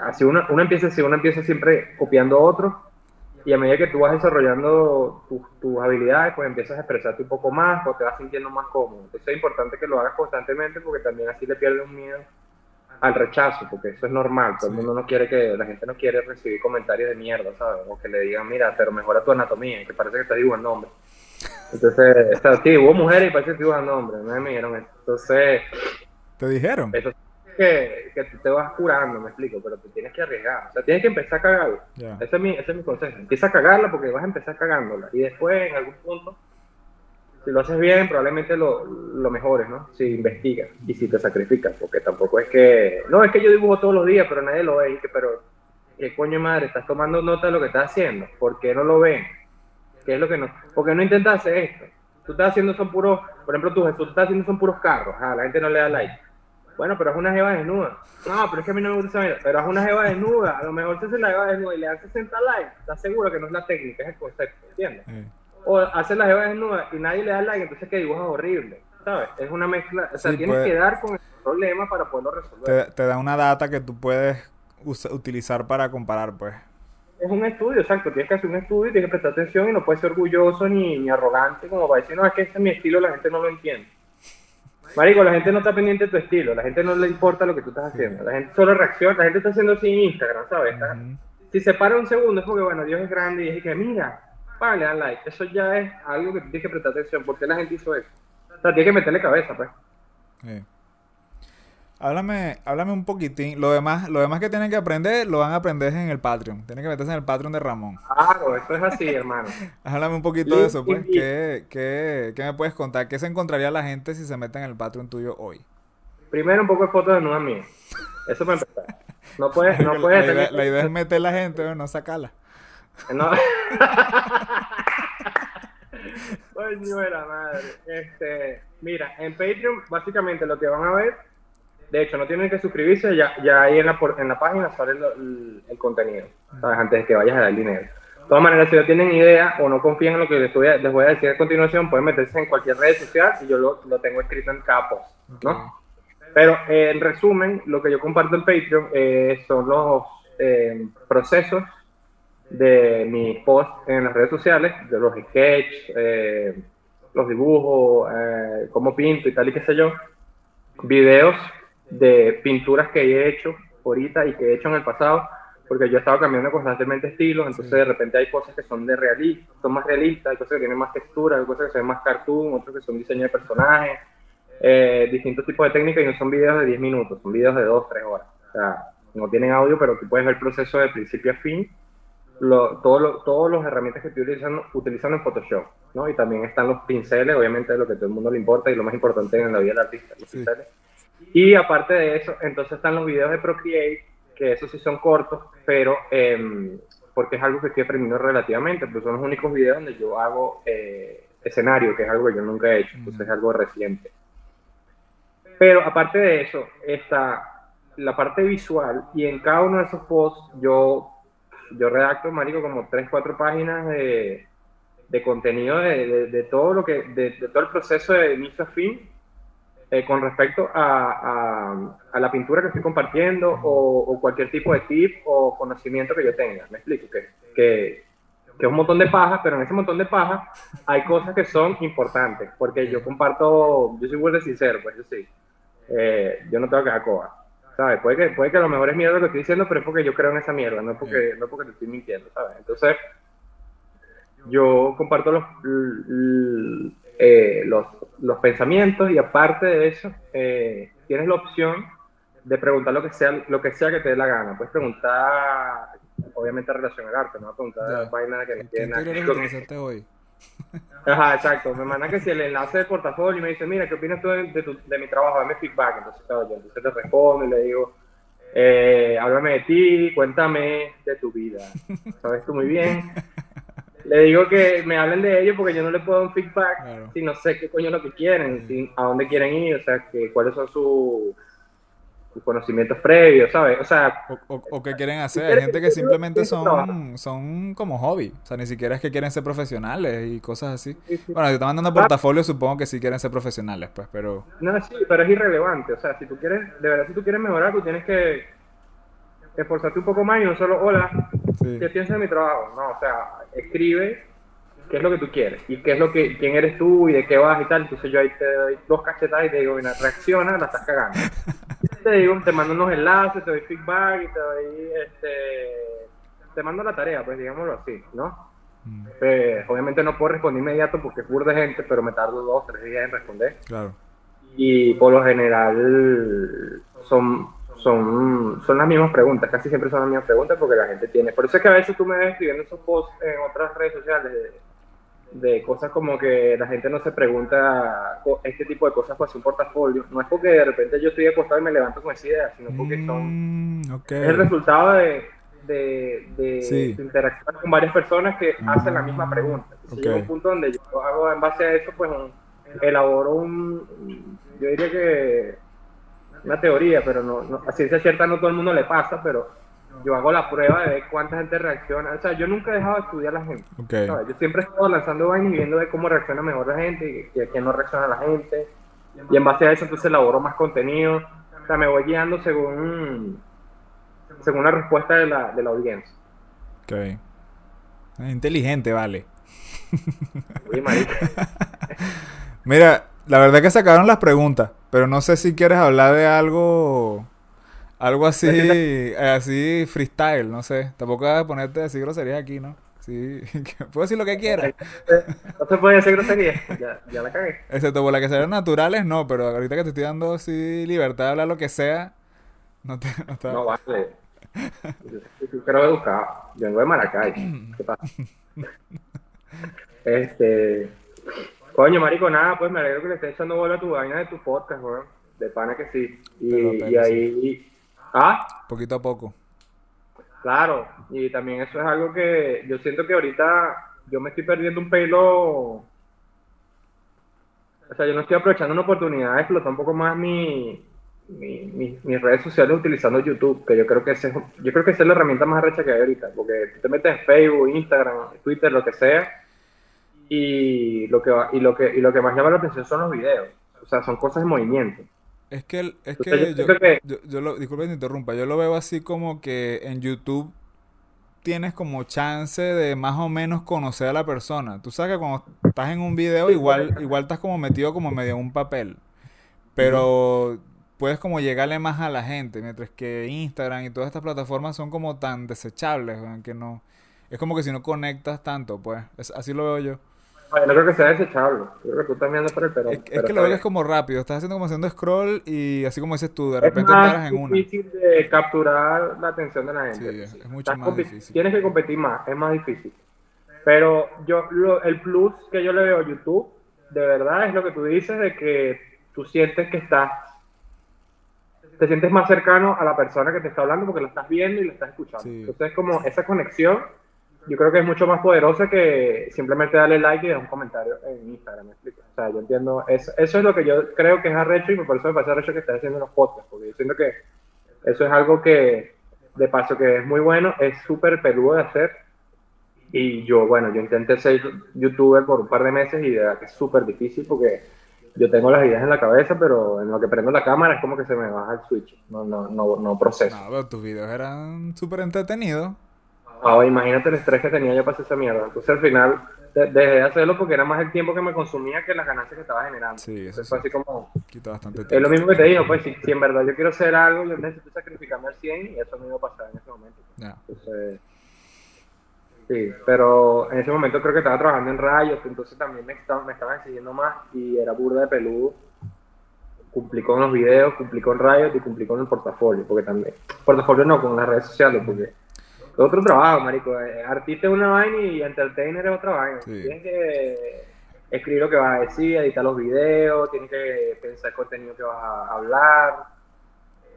Así uno, uno empieza, si uno empieza siempre copiando a otro, y a medida que tú vas desarrollando tus, habilidades, pues empiezas a expresarte un poco más o te vas sintiendo más cómodo. Entonces es importante que lo hagas constantemente porque también así le pierdes un miedo al rechazo, porque eso es normal. Todo el mundo no quiere que, la gente no quiere recibir comentarios de mierda, ¿sabes? O que le digan, mira, pero mejora tu anatomía, que parece que estás dibujando hombre. Entonces, o sea, sí, hubo mujeres y parece que estás dibujando hombre, no me dijeron eso. Entonces... ¿Te dijeron? Eso que, que te vas curando, me explico, pero te tienes que arriesgar. O sea, tienes que empezar a cagarla. Ese, es mi, ese es mi consejo. Empieza a cagarla porque vas a empezar cagándola. Y después, en algún punto, si lo haces bien, probablemente lo, lo mejores, ¿no? Si investigas y si te sacrificas, porque tampoco es que. No, es que yo dibujo todos los días, pero nadie lo ve. que, pero, ¿qué coño madre? Estás tomando nota de lo que estás haciendo. ¿Por qué no lo ven? ¿Qué es lo que no? Porque no intentas hacer esto. Tú estás haciendo son puros, por ejemplo, tú, Jesús, estás haciendo son puros carros. Ah, la gente no le da like bueno, pero es una jeva desnuda. No, pero es que a mí no me gusta esa Pero es una jeva desnuda. A lo mejor se hace la jeva desnuda y le dan 60 likes. ¿Estás seguro que no es la técnica, es el concepto? ¿Entiendes? O hace la jeva desnuda y nadie le da like, entonces que dibujas horrible. ¿Sabes? Es una mezcla. O sea, tienes que dar con el problema para poderlo resolver. Te, te, da una data que tú puedes utilizar para comparar, pues. Es un estudio, exacto. Tienes que hacer un estudio, tienes que prestar atención y no puedes ser orgulloso ni, ni arrogante como para decir, no, es que este es mi estilo, la gente no lo entiende. Marico, la gente no está pendiente de tu estilo, la gente no le importa lo que tú estás haciendo, la gente solo reacciona, la gente está haciendo así en Instagram, ¿sabes? Si se para un segundo es porque, bueno, Dios es grande y es que, mira, vale, le dan like. Eso ya es algo que tienes que prestar atención. ¿Por qué la gente hizo eso? O sea, tienes que meterle cabeza, pues. Sí. Háblame, háblame un poquitín. Lo demás, lo demás que tienen que aprender, lo van a aprender en el Patreon. Tienen que meterse en el Patreon de Ramón. Claro, eso es así, hermano. *laughs* háblame un poquito de eso, pues. ¿Qué, qué, qué me puedes contar? ¿Qué se encontraría la gente si se mete en el Patreon tuyo hoy? Primero, un poco de fotos de nuevas mías. Eso para empezar. No puedes, *laughs* no puedes la, idea, la idea es meter la gente, no sacarla. No. *laughs* Coño de la madre. Este, mira, en Patreon, básicamente lo que van a ver de hecho, no tienen que suscribirse, ya, ya ahí en la, en la página sale el, contenido, ¿sabes? Antes de que vayas a dar dinero. De todas maneras, si no tienen idea o no confían en lo que les voy a, les voy a decir a continuación, pueden meterse en cualquier red social y yo lo, lo tengo escrito en cada post, ¿no? Pero eh, en resumen, lo que yo comparto en Patreon eh, son los eh, procesos de mis posts en las redes sociales, de los sketches, los dibujos, cómo pinto y tal y qué sé yo, videos de pinturas que he hecho ahorita y que he hecho en el pasado, porque yo he estado cambiando constantemente estilos, entonces de repente hay cosas que son de realistas, son más realistas, hay cosas que tienen más textura, hay cosas que son más cartoon, otras que son diseño de personajes, eh, distintos tipos de técnicas y no son videos de 10 minutos, son videos de 2, 3 horas. O sea, no tienen audio, pero tú puedes ver el proceso de principio a fin, lo, los herramientas que estoy utilizando, utilizando en Photoshop, ¿no? Y también están los pinceles, obviamente, lo que a todo el mundo le importa y lo más importante en la vida del artista, los pinceles y aparte de eso, entonces están los videos de Procreate, que esos sí son cortos, pero eh, porque es algo que estoy aprendiendo relativamente, pero son los únicos videos donde yo hago eh, escenario, que es algo que yo nunca he hecho, entonces es algo reciente. Pero aparte de eso, está la parte visual y en cada uno de esos posts yo, yo redacto, marico, como 3, 4 páginas de, de contenido de, de, todo lo que, de, todo el proceso de inicio a fin eh, con respecto a, la pintura que estoy compartiendo o, cualquier tipo de tip o conocimiento que yo tenga. Me explico, que, es un montón de paja, pero en ese montón de paja hay cosas que son importantes, porque yo comparto, yo soy muy sincero, pues yo sí, eh, yo no tengo que dar coba. ¿Sabes? Puede que, puede que a lo mejor es mierda lo que estoy diciendo, pero es porque yo creo en esa mierda, no es porque, no porque te estoy mintiendo, ¿sabes? Entonces, yo comparto los, eh, los, los, pensamientos y aparte de eso, eh, tienes la opción de preguntar lo que sea lo que sea que te dé la gana. Puedes preguntar obviamente relación al arte, no preguntar vaina que no tiene nada que hoy? *laughs* Ajá, exacto. Me mandan que si el enlace del portafolio y me dice, mira, ¿qué opinas tú de, de, mi trabajo? Dame feedback. Entonces, claro, yo entonces te respondo y le digo, eh, háblame de ti, cuéntame de tu vida. *laughs* Sabes tú muy bien. Le digo que me hablen de ellos porque yo no le puedo dar un feedback si no sé qué coño es lo que quieren, a dónde quieren ir, o sea, que, cuáles son sus conocimientos previos, ¿sabes? O sea... O, qué quieren hacer. Hay gente que simplemente son, son como hobby. O sea, ni siquiera es que quieren ser profesionales y cosas así. Bueno, si están mandando ah. portafolio, supongo que sí quieren ser profesionales, pues, pero... No, sí, pero es irrelevante. O sea, si tú quieres, de verdad, si tú quieres mejorar, tú tienes que esforzarte un poco más y no solo, hola, ¿qué piensas de mi trabajo? No, o sea, escribe qué es lo que tú quieres y qué es lo que, quién eres tú y de qué vas y tal. Entonces yo ahí te doy dos cachetadas y te digo, mira, reacciona, la estás cagando. *laughs* te digo, te mando unos enlaces, te doy feedback y te doy, este, te mando la tarea, pues digámoslo así, ¿no? Mm. Eh, obviamente no puedo responder inmediato porque es de gente, pero me tardo dos, tres días en responder. Claro. Y por lo general son son, son las mismas preguntas, casi siempre son las mismas preguntas porque la gente tiene. Por eso es que a veces tú me ves escribiendo esos posts en otras redes sociales de, cosas como que la gente no se pregunta este tipo de cosas pues un portafolio. No es porque de repente yo estoy acostado y me levanto con esa idea, sino porque son. Mm, es el resultado de, de, de, interaccionar con varias personas que hacen la misma pregunta. Si un punto donde yo hago en base a eso, pues elaboro un. Yo diría que una teoría, pero no, no, a ciencia cierta no todo el mundo le pasa, pero yo hago la prueba de ver cuánta gente reacciona. O sea, yo nunca he dejado de estudiar a la gente. Yo siempre he estado lanzando vainas y viendo de cómo reacciona mejor la gente y, a quién no reacciona la gente. Y en base a eso entonces elaboro más contenido. O sea, me voy guiando según, según la respuesta de la, de la audiencia. Ok. Inteligente, vale. *laughs* Mira, la verdad que sacaron las preguntas. Pero no sé si quieres hablar de algo. Algo así. así freestyle, no sé. Tampoco vas a ponerte a decir groserías aquí, ¿no? Sí, *laughs* puedo decir lo que quiera. No se puede decir groserías, ya, ya la cagué. Excepto por las que sean naturales, no, pero ahorita que te estoy dando así libertad de hablar lo que sea, no te. No, no vale. Yo creo educado. Yo vengo de Maracay. ¿Qué pasa? *laughs* Este. Coño, marico, nada, pues me alegro que le estés echando bola a tu vaina de tu podcast, weón. De pana que sí. Y, ahí... ¿Ah? Poquito a poco. Claro, y también eso es algo que yo siento que ahorita yo me estoy perdiendo un pelo... O sea, yo no estoy aprovechando una oportunidad de explotar un poco más mi, mi, mis redes sociales utilizando YouTube, que yo creo que ese, yo creo que esa es la herramienta más recha que hay ahorita, porque tú te metes en Facebook, Instagram, Twitter, lo que sea, y lo que y lo que y lo que más llama la atención son los videos. O sea son cosas en movimiento. Es que es que, yo, yo, lo, disculpe que interrumpa yo lo veo así como que en YouTube tienes como chance de más o menos conocer a la persona. Tú sabes que cuando estás en un video igual igual estás como metido como medio en un papel pero puedes como llegarle más a la gente mientras que Instagram y todas estas plataformas son como tan desechables que no es como que si no conectas tanto pues así lo veo yo no creo que sea desechable. Creo que tú también andas por el perón. Es, que lo ves como rápido. Estás haciendo como haciendo scroll y así como dices tú, de repente paras en una. Es difícil de capturar la atención de la gente. Sí, es, mucho más difícil. Tienes que competir más, es más difícil. Pero yo el plus que yo le veo a YouTube, de verdad, es lo que tú dices de que tú sientes que estás te sientes más cercano a la persona que te está hablando porque la estás viendo y la estás escuchando. Entonces, como esa conexión yo creo que es mucho más poderosa que simplemente darle like y dejar un comentario en Instagram, ¿me explico? O sea, yo entiendo, eso, eso es lo que yo creo que es arrecho y por eso me parece arrecho que estés haciendo los podcasts, porque yo siento que eso es algo que, de paso, que es muy bueno, es súper peludo de hacer. Y yo, bueno, yo intenté ser youtuber por un par de meses y de verdad que es súper difícil porque yo tengo las ideas en la cabeza, pero en lo que prendo la cámara es como que se me baja el switch, no, no, no, no proceso. No, pero tus videos eran súper entretenidos. Ah, imagínate el estrés que tenía yo para hacer esa mierda. Entonces al final dejé de hacerlo porque era más el tiempo que me consumía que las ganancias que estaba generando. Sí, eso fue así como... Quita bastante tiempo. Es lo mismo que te digo, pues si, en verdad yo quiero hacer algo, yo necesito sacrificarme al 100 y eso me iba a pasar en ese momento. Entonces, sí, pero en ese momento creo que estaba trabajando en rayos, entonces también me, estaba, me estaban exigiendo más y era burda de peludo. Cumplí con los videos, cumplí con rayos y cumplí con el portafolio, porque también... Portafolio no, con las redes sociales, porque otro trabajo, marico. Eh, artista es una vaina y entertainer es otra vaina. Tienes que escribir lo que vas a decir, editar los videos, tienes que pensar el contenido que vas a hablar.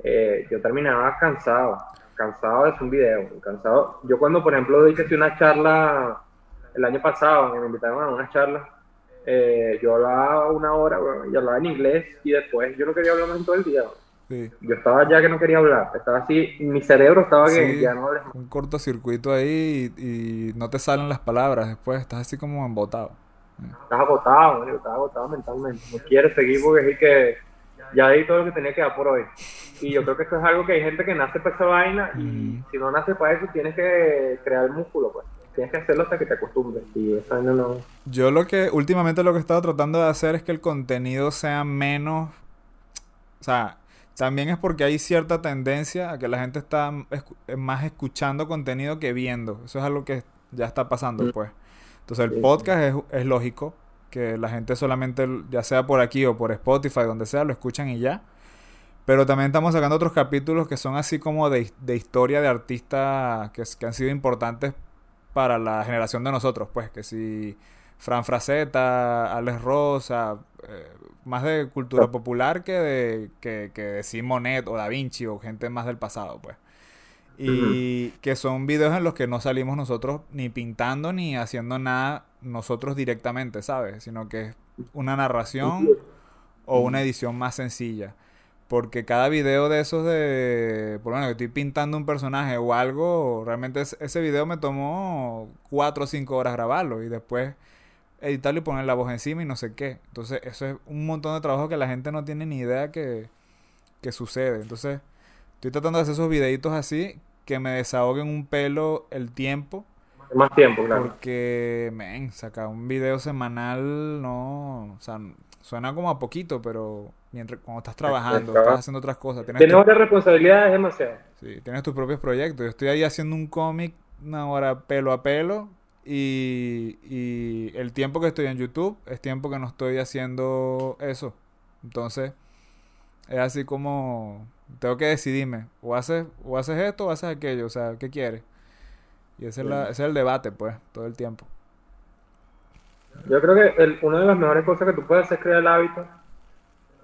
Eh, yo terminaba cansado, cansado de hacer un video, cansado. Yo cuando, por ejemplo, dije una charla el año pasado, me invitaron a una charla, eh, yo hablaba una hora y hablaba en inglés y después yo no quería hablar más en todo el día. Yo estaba ya que no quería hablar, estaba así, mi cerebro estaba que ya no Un cortocircuito ahí y, no te salen las palabras después, estás así como embotado. Estás agotado, estás agotado mentalmente. No quieres seguir porque es que ya di todo lo que tenía que dar por hoy. Y yo creo que eso es algo que hay gente que nace para esa vaina y si no nace para eso tienes que crear músculo, pues. Tienes que hacerlo hasta que te acostumbres y esa vaina no... Yo lo que, últimamente lo que he estado tratando de hacer es que el contenido sea menos... O sea, también es porque hay cierta tendencia a que la gente está más escuchando contenido que viendo. Eso es algo que ya está pasando, mm. pues. Entonces el podcast es, es, lógico que la gente solamente, ya sea por aquí o por Spotify, donde sea, lo escuchan y ya. Pero también estamos sacando otros capítulos que son así como de, de historia de artistas que, que, han sido importantes para la generación de nosotros, pues. Que si Fran Fraceta, Alex Rosa, eh, más de cultura popular que de, que, que de Simonet o Da Vinci o gente más del pasado, pues. Y que son videos en los que no salimos nosotros ni pintando ni haciendo nada nosotros directamente, ¿sabes? Sino que es una narración o una edición más sencilla. Porque cada video de esos de, por lo menos que estoy pintando un personaje o algo, realmente ese video me tomó cuatro o cinco horas grabarlo y después editarlo y poner la voz encima y no sé qué. Entonces, eso es un montón de trabajo que la gente no tiene ni idea que, que sucede. Entonces, estoy tratando de hacer esos videitos así que me desahoguen un pelo el tiempo. Más tiempo, claro. Porque, men, sacar un video semanal no. O sea, suena como a poquito, pero mientras cuando estás trabajando, estás haciendo otras cosas. Tienes, ¿Tienes otras responsabilidades demasiado. Sí, tienes tus propios proyectos. Yo estoy ahí haciendo un cómic una hora pelo a pelo y, el tiempo que estoy en YouTube es tiempo que no estoy haciendo eso. Entonces, es así como tengo que decidirme. O haces, o haces esto o haces aquello. O sea, ¿qué quieres? Y ese, es, el debate, pues, todo el tiempo. Yo creo que una de las mejores cosas que tú puedes hacer es crear el hábito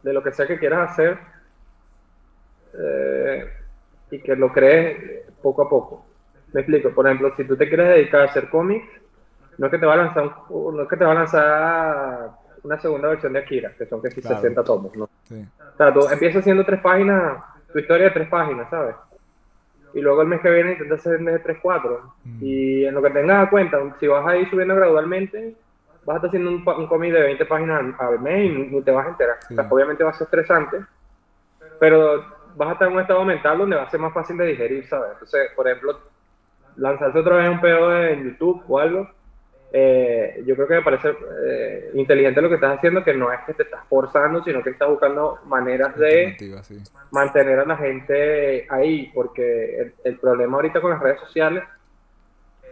de lo que sea que quieras hacer eh, y que lo crees poco a poco. Me explico, por ejemplo, si tú te quieres dedicar a hacer cómics, no es que te va a lanzar no es que te va a lanzar una segunda versión de Akira, que son que si 60 tomos, ¿no? O sea, tú empiezas haciendo tres páginas, tu historia de tres páginas, ¿sabes? Y luego el mes que viene intentas hacer de tres, cuatro. Mm. Y en lo que tengas a cuenta, si vas a ir subiendo gradualmente, vas a estar haciendo un, un cómic de 20 páginas al mes y ni te vas a enterar. O sea, obviamente va a ser estresante, pero vas a estar en un estado mental donde va a ser más fácil de digerir, ¿sabes? Entonces, por ejemplo, lanzarse otra vez un pedo en YouTube o algo, eh, yo creo que me parece eh, inteligente lo que estás haciendo, que no es que te estás forzando, sino que estás buscando maneras de mantener a la gente ahí, porque el, problema ahorita con las redes sociales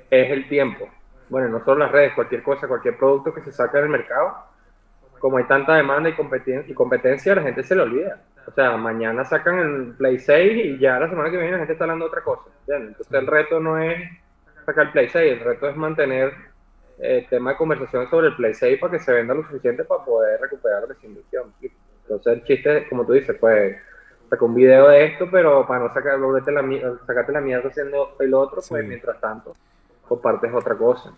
es el tiempo. Bueno, no solo las redes, cualquier cosa, cualquier producto que se saque del mercado, como hay tanta demanda y competencia, y competencia, la gente se le olvida. O sea, mañana sacan el Play 6 y ya la semana que viene la gente está hablando de otra cosa. Entonces el reto no es sacar el Play 6, el reto es mantener el tema de conversación sobre el Play 6 para que se venda lo suficiente para poder recuperar la inversión. Entonces el chiste, como tú dices, pues saca un video de esto, pero para no sacar, la, sacarte la mierda haciendo el otro, pues mientras tanto compartes otra cosa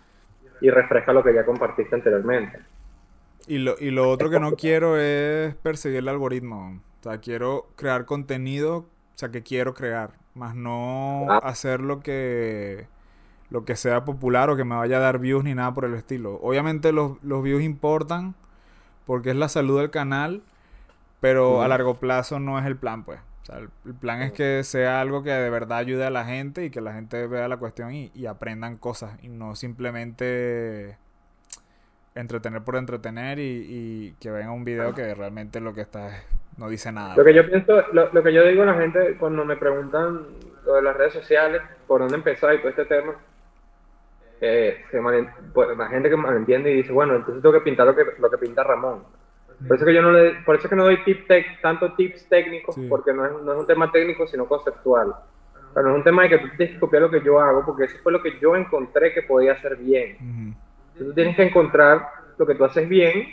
y refresca lo que ya compartiste anteriormente. Y lo, y lo otro que no quiero es perseguir el algoritmo. O sea, quiero crear contenido, o sea, que quiero crear, más no ah. hacer lo que lo que sea popular o que me vaya a dar views ni nada por el estilo. Obviamente los, views importan porque es la salud del canal, pero a largo plazo no es el plan, pues. O sea, el, plan es que sea algo que de verdad ayude a la gente y que la gente vea la cuestión y, y aprendan cosas y no simplemente entretener por entretener y, que venga un video que realmente lo que está no dice nada. Lo que yo pienso, lo, lo que yo digo a la gente cuando me preguntan lo de las redes sociales, por dónde empezar y todo este tema, eh, pues, la gente que malentiende y dice, bueno, entonces tengo que pintar lo que, lo que pinta Ramón. Por eso que yo no le, por eso que no doy tip tanto tips técnicos, porque no es, no es, un tema técnico, sino conceptual. Pero no es un tema de que tú tienes que copiar lo que yo hago, porque eso fue lo que yo encontré que podía hacer bien. Tú tienes que encontrar lo que tú haces bien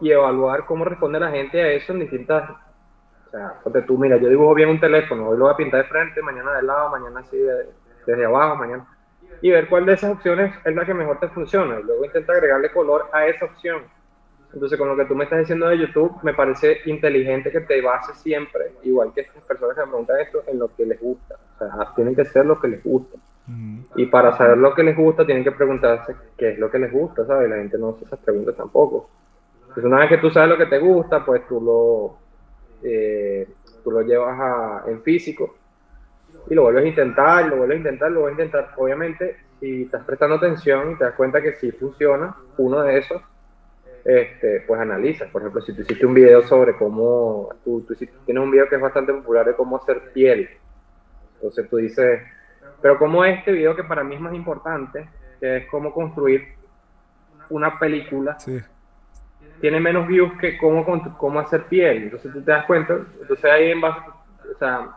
y evaluar cómo responde la gente a eso en distintas... O sea, porque tú, mira, yo dibujo bien un teléfono, hoy lo voy a pintar de frente, mañana de lado, mañana así desde abajo, mañana... Y ver cuál de esas opciones es la que mejor te funciona. Y luego intenta agregarle color a esa opción. Entonces, con lo que tú me estás diciendo de YouTube, me parece inteligente que te bases siempre, igual que estas personas que me preguntan esto, en lo que les gusta. O sea, tienen que ser lo que les gusta. Y para saber lo que les gusta, tienen que preguntarse qué es lo que les gusta, ¿sabes? La gente no hace esas preguntas tampoco. Entonces, una vez que tú sabes lo que te gusta, pues tú lo, eh, tú lo llevas a, en físico y lo vuelves a intentar, lo vuelves a intentar, lo vuelves a intentar. Obviamente, si estás prestando atención y te das cuenta que sí funciona uno de esos, este, pues analizas. Por ejemplo, si tú hiciste un video sobre cómo, tú, tú tienes un video que es bastante popular de cómo hacer piel. Entonces tú dices, pero como este video que para mí es más importante, que es cómo construir una película, tiene menos views que cómo, cómo hacer piel. Entonces tú te das cuenta, entonces ahí en base, o sea,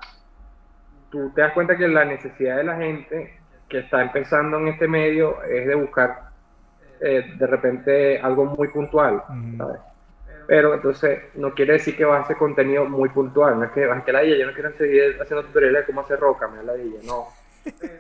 tú te das cuenta que la necesidad de la gente que está empezando en este medio es de buscar eh, de repente algo muy puntual, ¿sabes? Pero entonces no quiere decir que vas a hacer contenido muy puntual, no es que, es que la yo no quiero seguir haciendo tutoriales de cómo hacer roca, me da la no.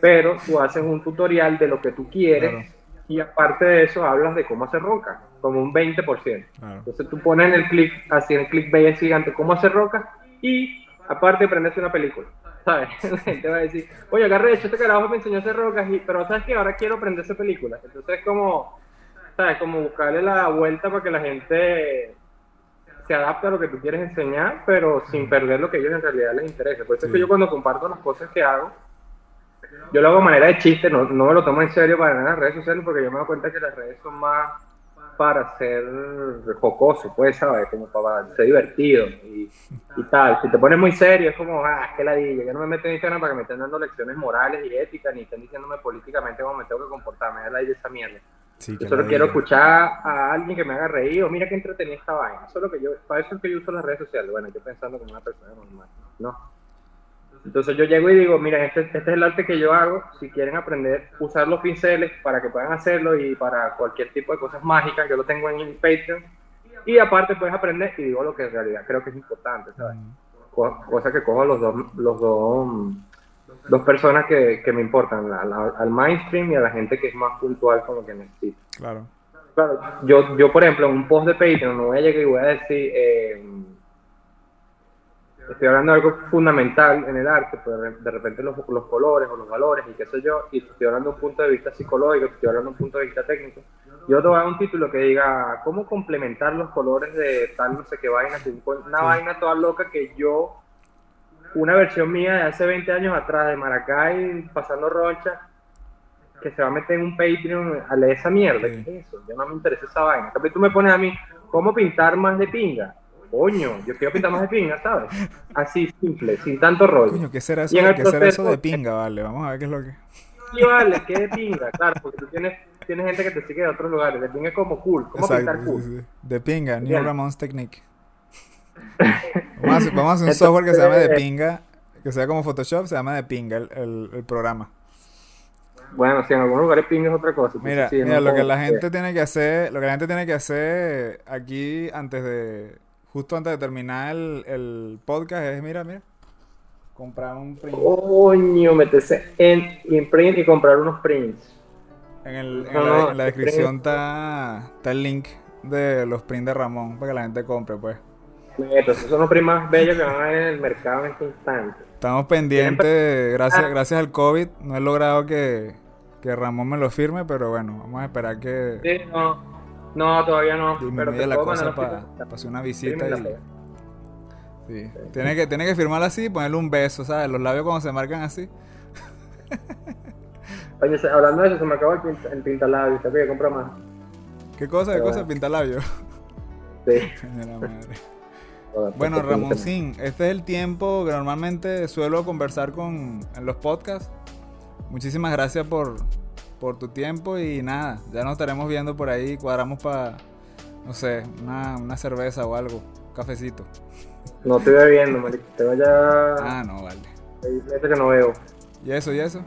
Pero tú haces un tutorial de lo que tú quieres y aparte de eso hablas de cómo hacer roca, como un 20%. Entonces tú pones en el clic, así en el clic B gigante, cómo hacer roca y aparte aprendes una película. ¿sabes? *laughs* La gente va a decir, oye, agarré hecho este carajo me enseñó a hacer rocas, y, pero ¿sabes que Ahora quiero aprender esa película. Entonces es como, ¿sabes? Como buscarle la vuelta para que la gente se adapte a lo que tú quieres enseñar, pero sin perder lo que a ellos en realidad les interesa. Por eso es que yo cuando comparto las cosas que hago, yo lo hago de manera de chiste, no, no me lo tomo en serio para nada en las redes sociales, porque yo me doy cuenta que las redes son más para ser jocoso, pues, ¿sabes? Como para ser divertido y, y, tal. Si te pones muy serio, es como, ah, es que la dije, yo no me meto en Instagram para que me estén dando lecciones morales y éticas, ni estén diciéndome políticamente cómo me tengo que comportar, me da la de esa mierda. yo solo quiero escuchar a alguien que me haga reír, o mira qué entretenida esta vaina. Eso que yo, para eso es que yo uso las redes sociales. Bueno, yo pensando como una persona normal, ¿no? Entonces yo llego y digo, mira, este, este, es el arte que yo hago, si quieren aprender a usar los pinceles para que puedan hacerlo y para cualquier tipo de cosas mágicas, yo lo tengo en Patreon. Y aparte puedes aprender y digo lo que en realidad creo que es importante, ¿sabes? Cosa que cojo los dos, los dos, dos personas que, que me importan, al mainstream y a la gente que es más puntual con lo que necesito. Claro. Claro, yo, yo por ejemplo en un post de Patreon no voy a llegar y voy a decir... Eh, estoy hablando de algo fundamental en el arte, pues de repente los, los, colores o los valores y qué sé yo, y estoy hablando de un punto de vista psicológico, estoy hablando de un punto de vista técnico, yo te voy a dar un título que diga cómo complementar los colores de tal no sé qué vaina, una vaina toda loca que yo, una versión mía de hace 20 años atrás de Maracay, pasando roncha, que se va a meter en un Patreon a leer esa mierda, ¿qué es eso? Yo no me interesa esa vaina. Tú me pones a mí, ¿cómo pintar más de pinga? Coño, yo quiero pintar más de pinga, ¿sabes? Así simple, sin tanto rollo. Coño, ¿qué será eso, ¿qué será eso de pinga, vale? Vamos a ver qué es lo que. Sí, vale, ¿qué de pinga? Claro, porque tú tienes, tienes gente que te sigue de otros lugares. De pinga es como cool. ¿Cómo pintar cool? Sí, sí. De pinga, New Ramones Technique. Vamos a, vamos a hacer un software que se llame de pinga, que sea como Photoshop, se llama de pinga el, el, el programa. Bueno, si en algunos lugares pinga es otra cosa. Mira, mira lo que la gente tiene que hacer, lo que la gente tiene que hacer aquí antes de justo antes de terminar el, el podcast es, mira, mira, comprar un print. Coño, meterse en imprint y comprar unos prints. En, el, en, la, descripción está, está el link de los prints de Ramón para que la gente compre, pues. Entonces son los prints más bellos que van a ver en el mercado en este instante. Estamos pendientes, gracias, ah. gracias al COVID, no he logrado que, que Ramón me lo firme, pero bueno, vamos a esperar que... Sí, no no, todavía no. pero la cosa para hacer una visita y... Sí. Tiene que, tiene que firmarla así y ponerle un beso, ¿sabes? Los labios cuando se marcan así. *laughs* Oye, hablando de eso, se me acabó el, pinta, el te comprar más. ¿Qué cosa? ¿Qué cosa? ¿El pintalabio? *laughs* Sí. *laughs* bueno, Ramoncín, este es el tiempo que normalmente suelo conversar con en los podcasts. Muchísimas gracias por, por tu tiempo y nada, ya nos estaremos viendo por ahí, cuadramos para, no sé, una, una cerveza o algo, cafecito. No estoy bebiendo, marico, tengo ya... Ah, no, vale. Meses que no veo. ¿Y eso, y eso?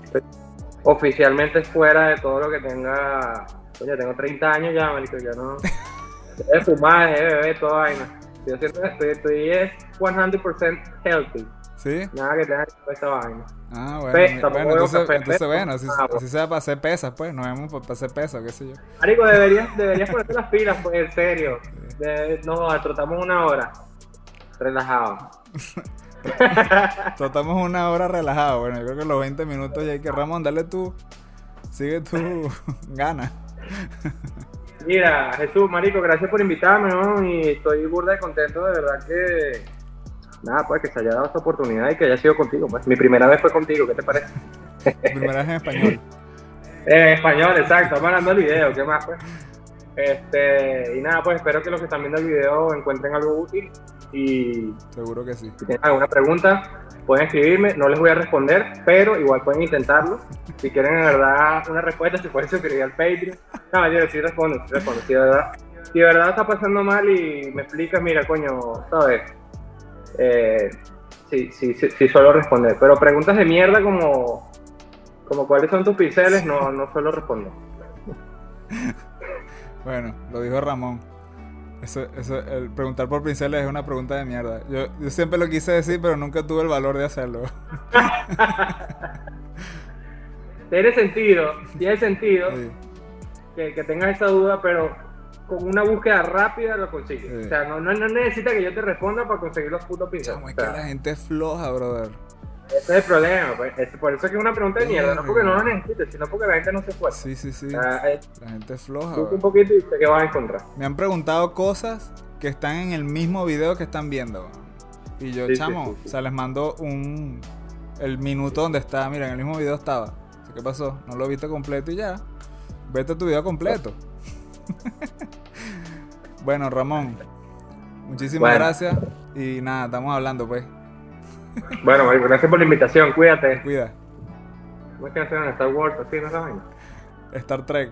Oficialmente fuera de todo lo que tenga. Oye, tengo 30 años ya, marico, ya no. *laughs* de fumar, de beber, toda vaina. Yo siento estoy, estoy es 100% healthy. ¿Sí? Nada que tenga que ver esta vaina. Ah, bueno. bueno, entonces, entonces bueno, así, así sea para hacer pesas, pues. Nos vemos para hacer pesas, qué sé yo. Marico, deberías, deberías ponerte las pilas, pues, en serio. De, no, trotamos una hora. Relajado. *laughs* Tratamos una hora relajado. Bueno, yo creo que los 20 minutos ya hay que Ramón, dale tú. Sigue tú, *laughs* gana. Mira, Jesús, Marico, gracias por invitarme, ¿no? Y estoy burda y contento, de verdad que. Nada, pues que se haya dado esta oportunidad y que haya sido contigo. Pues mi primera vez fue contigo, ¿qué te parece? primera vez en español. *laughs* en español, exacto. Estamos hablando del video, ¿qué más, pues? Este, y nada, pues espero que los que están viendo el video encuentren algo útil y seguro que sí. Si tienen alguna pregunta, pueden escribirme, no les voy a responder, pero igual pueden intentarlo. Si quieren en verdad una respuesta, se pueden suscribir al Patreon. No, yo sí respondo, sí respondo. Si de verdad, si de verdad está pasando mal y me explicas, mira, coño, sabes, eh, sí, sí, sí, sí, suelo responder. Pero preguntas de mierda como, como cuáles son tus pinceles, no, no suelo responder. *laughs* Bueno, lo dijo Ramón. Eso, eso, el preguntar por pinceles es una pregunta de mierda. Yo, yo siempre lo quise decir, pero nunca tuve el valor de hacerlo. *laughs* tiene sentido, tiene sentido que, que, tengas esa duda, pero con una búsqueda rápida lo consigues. O sea, no, no, necesita que yo te responda para conseguir los putos pinceles. es que la gente es floja, brother. Ese es el problema, pues. por eso es que es una pregunta de mierda, no porque no lo necesites, sino porque la gente no se esfuerza. Sí, sí, sí. la gente es floja. un poquito y sé que vas a encontrar. Me han preguntado cosas que están en el mismo video que están viendo. Y yo, chamo, o sea, les mando un. El minuto donde está, mira, en el mismo video estaba. ¿Qué pasó? No lo viste completo y ya. Vete tu video completo. *laughs* bueno, Ramón, muchísimas gracias. Y nada, estamos hablando, pues. *laughs* Bueno, gracias por la invitación, cuídate. Cuida. ¿Cómo es que hacen Star Wars así, no la Star Trek.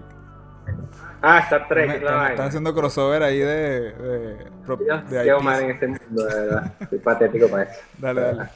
Ah, Star Trek, me, la Están haciendo crossover ahí de. de, de, de mal en este mundo, de verdad. Soy patético para eso. Dale, dale.